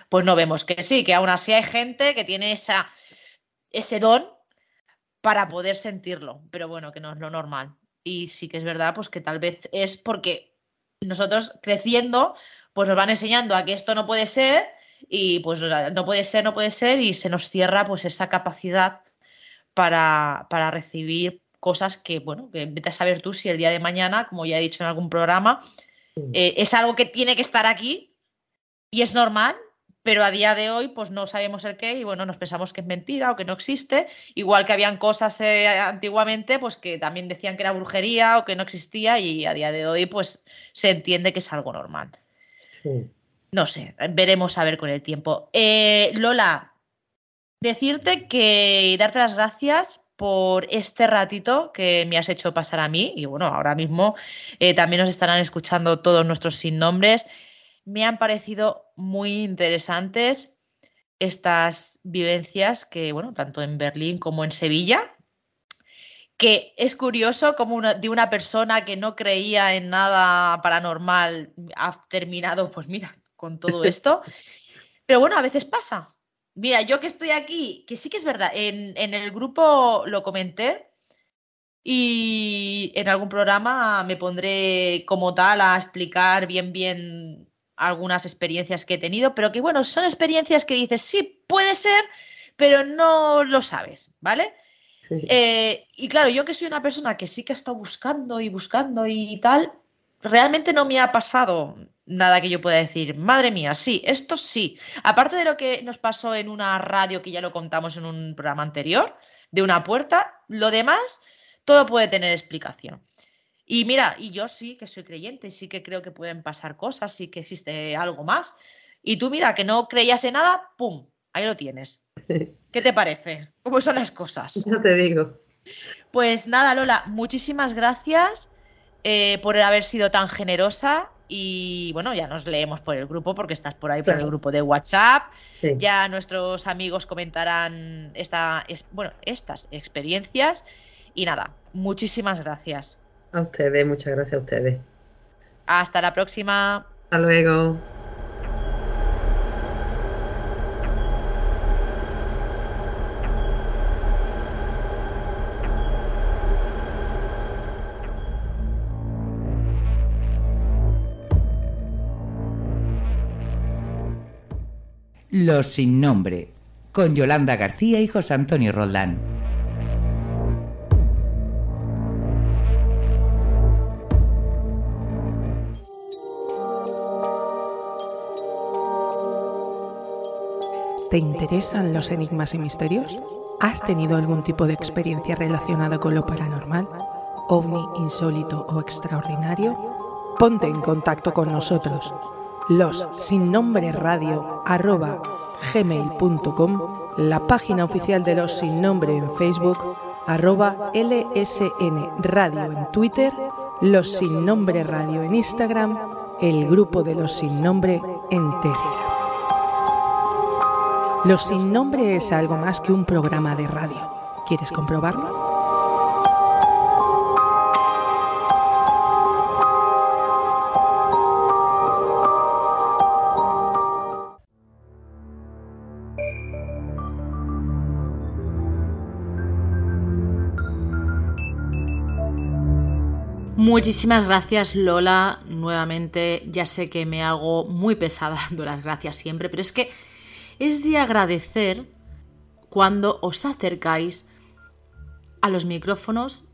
pues no vemos que sí, que aún así hay gente que tiene esa, ese don para poder sentirlo, pero bueno, que no es lo normal. Y sí que es verdad, pues que tal vez es porque nosotros creciendo, pues nos van enseñando a que esto no puede ser y pues no puede ser, no puede ser y se nos cierra pues esa capacidad para, para recibir cosas que, bueno, que vete a saber tú si el día de mañana, como ya he dicho en algún programa, eh, es algo que tiene que estar aquí y es normal, pero a día de hoy pues no sabemos el qué y bueno, nos pensamos que es mentira o que no existe, igual que habían cosas eh, antiguamente pues que también decían que era brujería o que no existía y a día de hoy pues se entiende que es algo normal. Sí. No sé, veremos a ver con el tiempo. Eh, Lola, decirte que y darte las gracias por este ratito que me has hecho pasar a mí y bueno, ahora mismo eh, también nos estarán escuchando todos nuestros sin nombres. Me han parecido muy interesantes estas vivencias que, bueno, tanto en Berlín como en Sevilla, que es curioso como una, de una persona que no creía en nada paranormal ha terminado, pues mira, con todo esto. Pero bueno, a veces pasa. Mira, yo que estoy aquí, que sí que es verdad, en, en el grupo lo comenté y en algún programa me pondré como tal a explicar bien, bien algunas experiencias que he tenido, pero que bueno, son experiencias que dices, sí, puede ser, pero no lo sabes, ¿vale? Eh, y claro, yo que soy una persona que sí que ha estado buscando y buscando y tal, realmente no me ha pasado nada que yo pueda decir, madre mía, sí, esto sí. Aparte de lo que nos pasó en una radio que ya lo contamos en un programa anterior, de una puerta, lo demás, todo puede tener explicación. Y mira, y yo sí que soy creyente, sí que creo que pueden pasar cosas, sí que existe algo más. Y tú mira, que no creías en nada, ¡pum! Ahí lo tienes. ¿Qué te parece? ¿Cómo son las cosas? No te digo. Pues nada, Lola, muchísimas gracias eh, por haber sido tan generosa y bueno, ya nos leemos por el grupo porque estás por ahí por el grupo de WhatsApp. Ya nuestros amigos comentarán esta, bueno, estas experiencias y nada, muchísimas gracias. A ustedes, muchas gracias a ustedes. Hasta la próxima. Hasta luego. Los sin nombre, con Yolanda García y José Antonio Roldán. ¿Te interesan los enigmas y misterios? ¿Has tenido algún tipo de experiencia relacionada con lo paranormal, ovni, insólito o extraordinario? Ponte en contacto con nosotros los sin nombre radio arroba gmail.com, la página oficial de los sin nombre en Facebook, arroba LSN Radio en Twitter, los sin nombre radio en Instagram, el grupo de los sin nombre en Telegram. Los sin nombre es algo más que un programa de radio. ¿Quieres comprobarlo? Muchísimas gracias Lola, nuevamente ya sé que me hago muy pesada dando las gracias siempre, pero es que es de agradecer cuando os acercáis a los micrófonos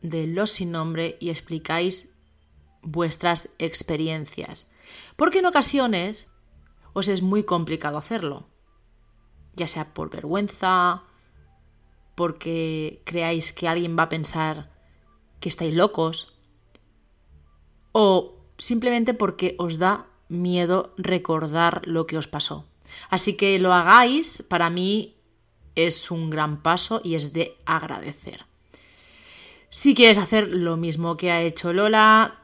de Los Sin Nombre y explicáis vuestras experiencias. Porque en ocasiones os es muy complicado hacerlo, ya sea por vergüenza, porque creáis que alguien va a pensar que estáis locos, o simplemente porque os da miedo recordar lo que os pasó. Así que lo hagáis, para mí es un gran paso y es de agradecer. Si quieres hacer lo mismo que ha hecho Lola,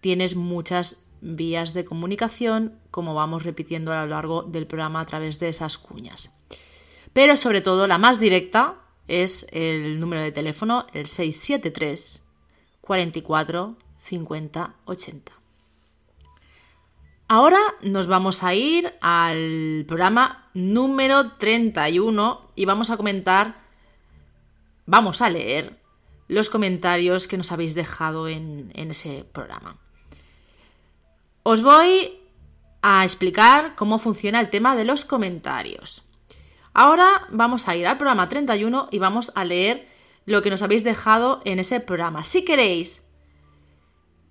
tienes muchas vías de comunicación, como vamos repitiendo a lo largo del programa a través de esas cuñas. Pero sobre todo la más directa es el número de teléfono, el 673 44 50-80. Ahora nos vamos a ir al programa número 31 y vamos a comentar, vamos a leer los comentarios que nos habéis dejado en, en ese programa. Os voy a explicar cómo funciona el tema de los comentarios. Ahora vamos a ir al programa 31 y vamos a leer lo que nos habéis dejado en ese programa. Si queréis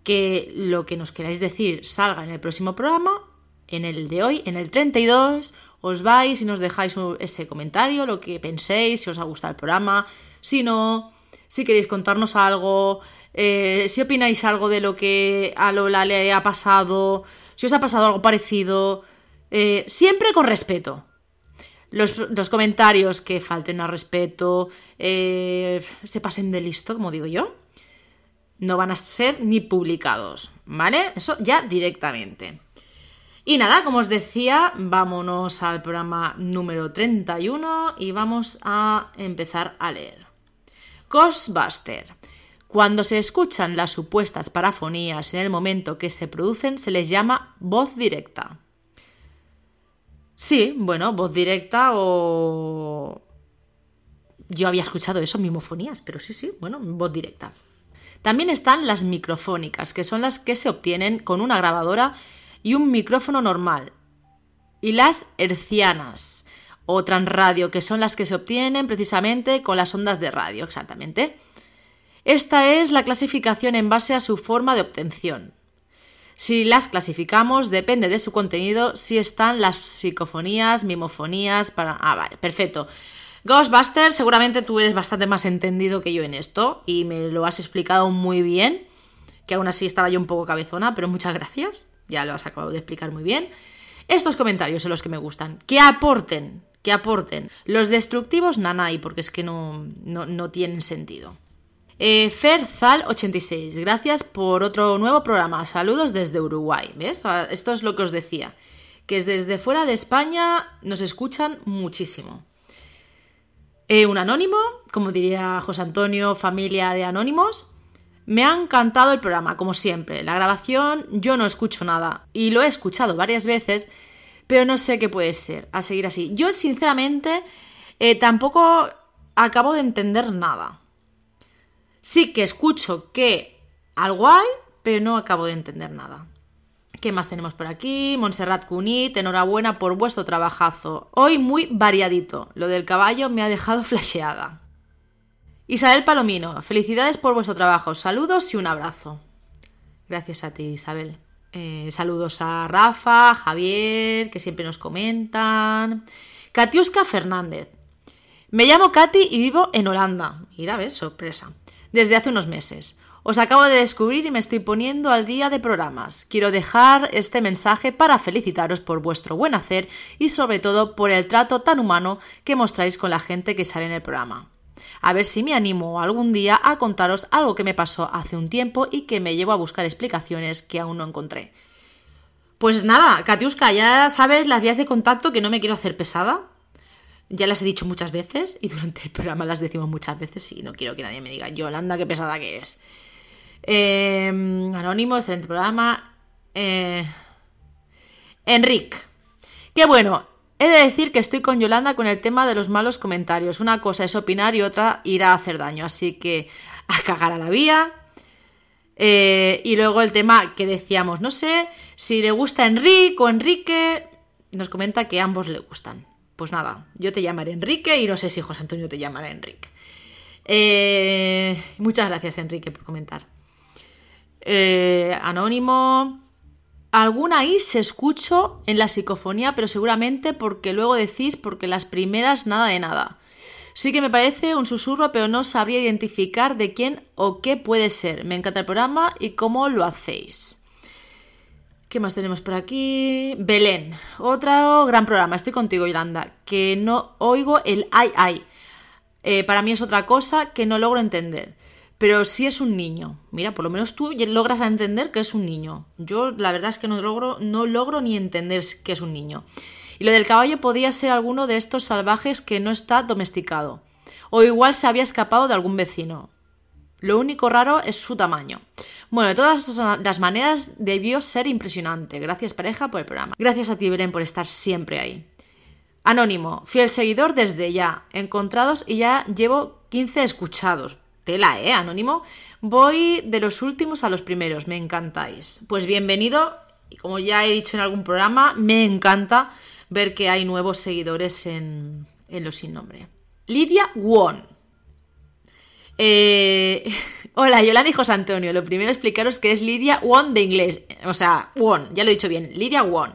que lo que nos queráis decir salga en el próximo programa, en el de hoy, en el 32, os vais y nos dejáis ese comentario, lo que penséis, si os ha gustado el programa, si no, si queréis contarnos algo, eh, si opináis algo de lo que a Lola le ha pasado, si os ha pasado algo parecido, eh, siempre con respeto. Los, comentarios que falten a respeto, eh, se pasen de listo, como digo yo, no van a ser ni publicados, ¿vale? Eso ya directamente. Y nada, como os decía, vámonos al programa número 31 y vamos a empezar a leer. Ghostbuster. Cuando se escuchan las supuestas parafonías en el momento que se producen, se les llama voz directa. Sí, bueno, voz directa o... Yo había escuchado eso, mimofonías, pero sí, sí, bueno, voz directa. También están las microfónicas, que son las que se obtienen con una grabadora y un micrófono normal. Y las hercianas o transradio, que son las que se obtienen precisamente con las ondas de radio, exactamente. Esta es la clasificación en base a su forma de obtención. Si las clasificamos, depende de su contenido, si están las psicofonías, mimofonías, para... Ah, vale, perfecto. Ghostbusters, seguramente tú eres bastante más entendido que yo en esto y me lo has explicado muy bien, que aún así estaba yo un poco cabezona, pero muchas gracias, ya lo has acabado de explicar muy bien. Estos comentarios son los que me gustan, que aporten, que aporten. Los destructivos, nanay, porque es que no, no, no tienen sentido. Eh, Ferzal86, gracias por otro nuevo programa. Saludos desde Uruguay. ¿Ves? Ah, Esto es lo que os decía. Que es desde fuera de España nos escuchan muchísimo. Eh, un anónimo, como diría José Antonio, familia de anónimos. Me ha encantado el programa, como siempre. La grabación yo no escucho nada y lo he escuchado varias veces, pero no sé qué puede ser a seguir así. Yo, sinceramente, eh, tampoco acabo de entender nada. Sí que escucho que algo hay, pero no acabo de entender nada. ¿Qué más tenemos por aquí? Montserrat Cunit, enhorabuena por vuestro trabajazo. Hoy muy variadito. Lo del caballo me ha dejado flasheada. Isabel Palomino, felicidades por vuestro trabajo. Saludos y un abrazo. Gracias a ti, Isabel. Eh, saludos a Rafa, a Javier, que siempre nos comentan. Katiuska Fernández. Me llamo Katy y vivo en Holanda. Mira, ves, sorpresa desde hace unos meses. Os acabo de descubrir y me estoy poniendo al día de programas. Quiero dejar este mensaje para felicitaros por vuestro buen hacer y sobre todo por el trato tan humano que mostráis con la gente que sale en el programa. A ver si me animo algún día a contaros algo que me pasó hace un tiempo y que me llevo a buscar explicaciones que aún no encontré. Pues nada, Katiuska, ya sabes las vías de contacto que no me quiero hacer pesada. Ya las he dicho muchas veces y durante el programa las decimos muchas veces y no quiero que nadie me diga, Yolanda, qué pesada que es. Eh, anónimo, excelente programa. Eh, Enric. Qué bueno. He de decir que estoy con Yolanda con el tema de los malos comentarios. Una cosa es opinar y otra ir a hacer daño. Así que a cagar a la vía. Eh, y luego el tema que decíamos, no sé si le gusta Enrique o Enrique. Nos comenta que ambos le gustan. Pues nada, yo te llamaré Enrique y no sé si José Antonio te llamará Enrique. Eh, muchas gracias, Enrique, por comentar. Eh, anónimo. Alguna I se escucho en la psicofonía, pero seguramente porque luego decís porque las primeras nada de nada. Sí que me parece un susurro, pero no sabría identificar de quién o qué puede ser. Me encanta el programa y cómo lo hacéis. ¿Qué más tenemos por aquí? Belén, otro gran programa. Estoy contigo, Yolanda, que no oigo el ay ay. Eh, para mí es otra cosa que no logro entender. Pero sí es un niño. Mira, por lo menos tú logras entender que es un niño. Yo la verdad es que no logro, no logro ni entender que es un niño. Y lo del caballo podía ser alguno de estos salvajes que no está domesticado. O igual se había escapado de algún vecino. Lo único raro es su tamaño. Bueno, de todas las maneras debió ser impresionante. Gracias pareja por el programa. Gracias a ti Belén por estar siempre ahí. Anónimo, fiel seguidor desde ya. Encontrados y ya llevo 15 escuchados. Tela, ¿eh? Anónimo. Voy de los últimos a los primeros, me encantáis. Pues bienvenido, y como ya he dicho en algún programa, me encanta ver que hay nuevos seguidores en, en Los Sin Nombre. Lidia Won. Eh, hola, Yolanda y José Antonio. Lo primero explicaros que es Lidia Won de inglés. O sea, Won, ya lo he dicho bien. Lidia Won.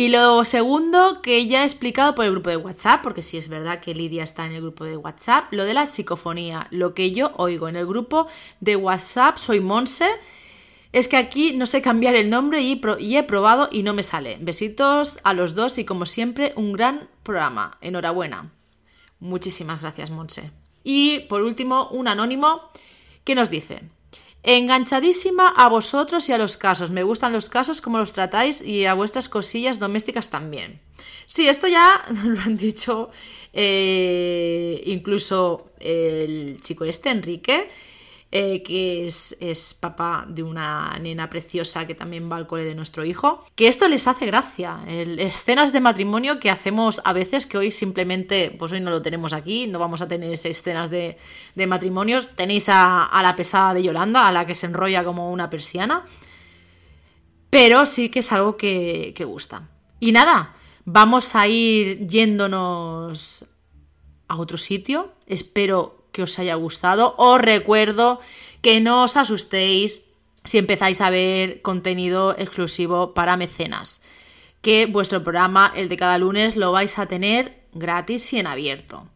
Y lo segundo, que ya he explicado por el grupo de WhatsApp, porque sí es verdad que Lidia está en el grupo de WhatsApp, lo de la psicofonía, lo que yo oigo en el grupo de WhatsApp, soy Monse, es que aquí no sé cambiar el nombre y, y he probado y no me sale. Besitos a los dos y como siempre, un gran programa. Enhorabuena. Muchísimas gracias, Monse. Y por último, un anónimo que nos dice, enganchadísima a vosotros y a los casos. Me gustan los casos, como los tratáis y a vuestras cosillas domésticas también. Sí, esto ya lo han dicho eh, incluso el chico este, Enrique, eh, que es, es, papá de una nena preciosa que también va al cole de nuestro hijo, que esto les hace gracia. Escenas de matrimonio que hacemos a veces, que hoy simplemente, pues hoy no lo tenemos aquí, no vamos a tener escenas de, de matrimonios. Tenéis a, a, la pesada de Yolanda, a la que se enrolla como una persiana. pero sí que es algo que, que gusta. Y nada, vamos a ir yéndonos a otro sitio. Espero que os haya gustado. Os recuerdo que no os asustéis si empezáis a ver contenido exclusivo para mecenas. Que vuestro programa, el de cada lunes, lo vais a tener gratis y en abierto.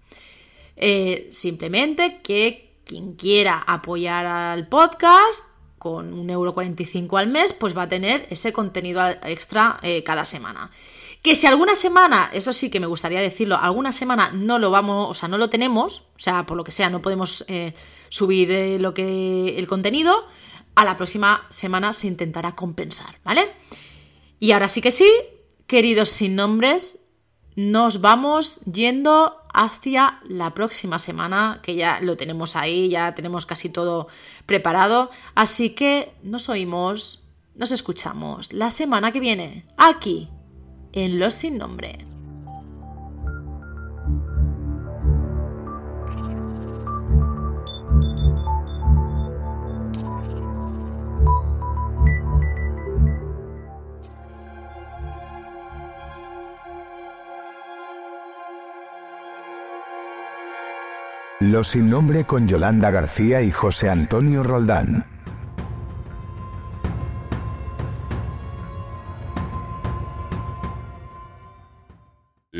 Eh, simplemente que quien quiera apoyar al podcast con 1,45€ al mes, pues va a tener ese contenido extra eh, cada semana. Que si alguna semana, eso sí que me gustaría decirlo, alguna semana no lo vamos, o sea, no lo tenemos, o sea, por lo que sea, no podemos eh, subir eh, lo que el contenido, a la próxima semana se intentará compensar, ¿vale? Y ahora sí que sí, queridos sin nombres, nos vamos yendo hacia la próxima semana, que ya lo tenemos ahí, ya tenemos casi todo preparado. Así que nos oímos, nos escuchamos la semana que viene, aquí, en Los Sin Nombre. Los sin nombre con Yolanda García y José Antonio Roldán.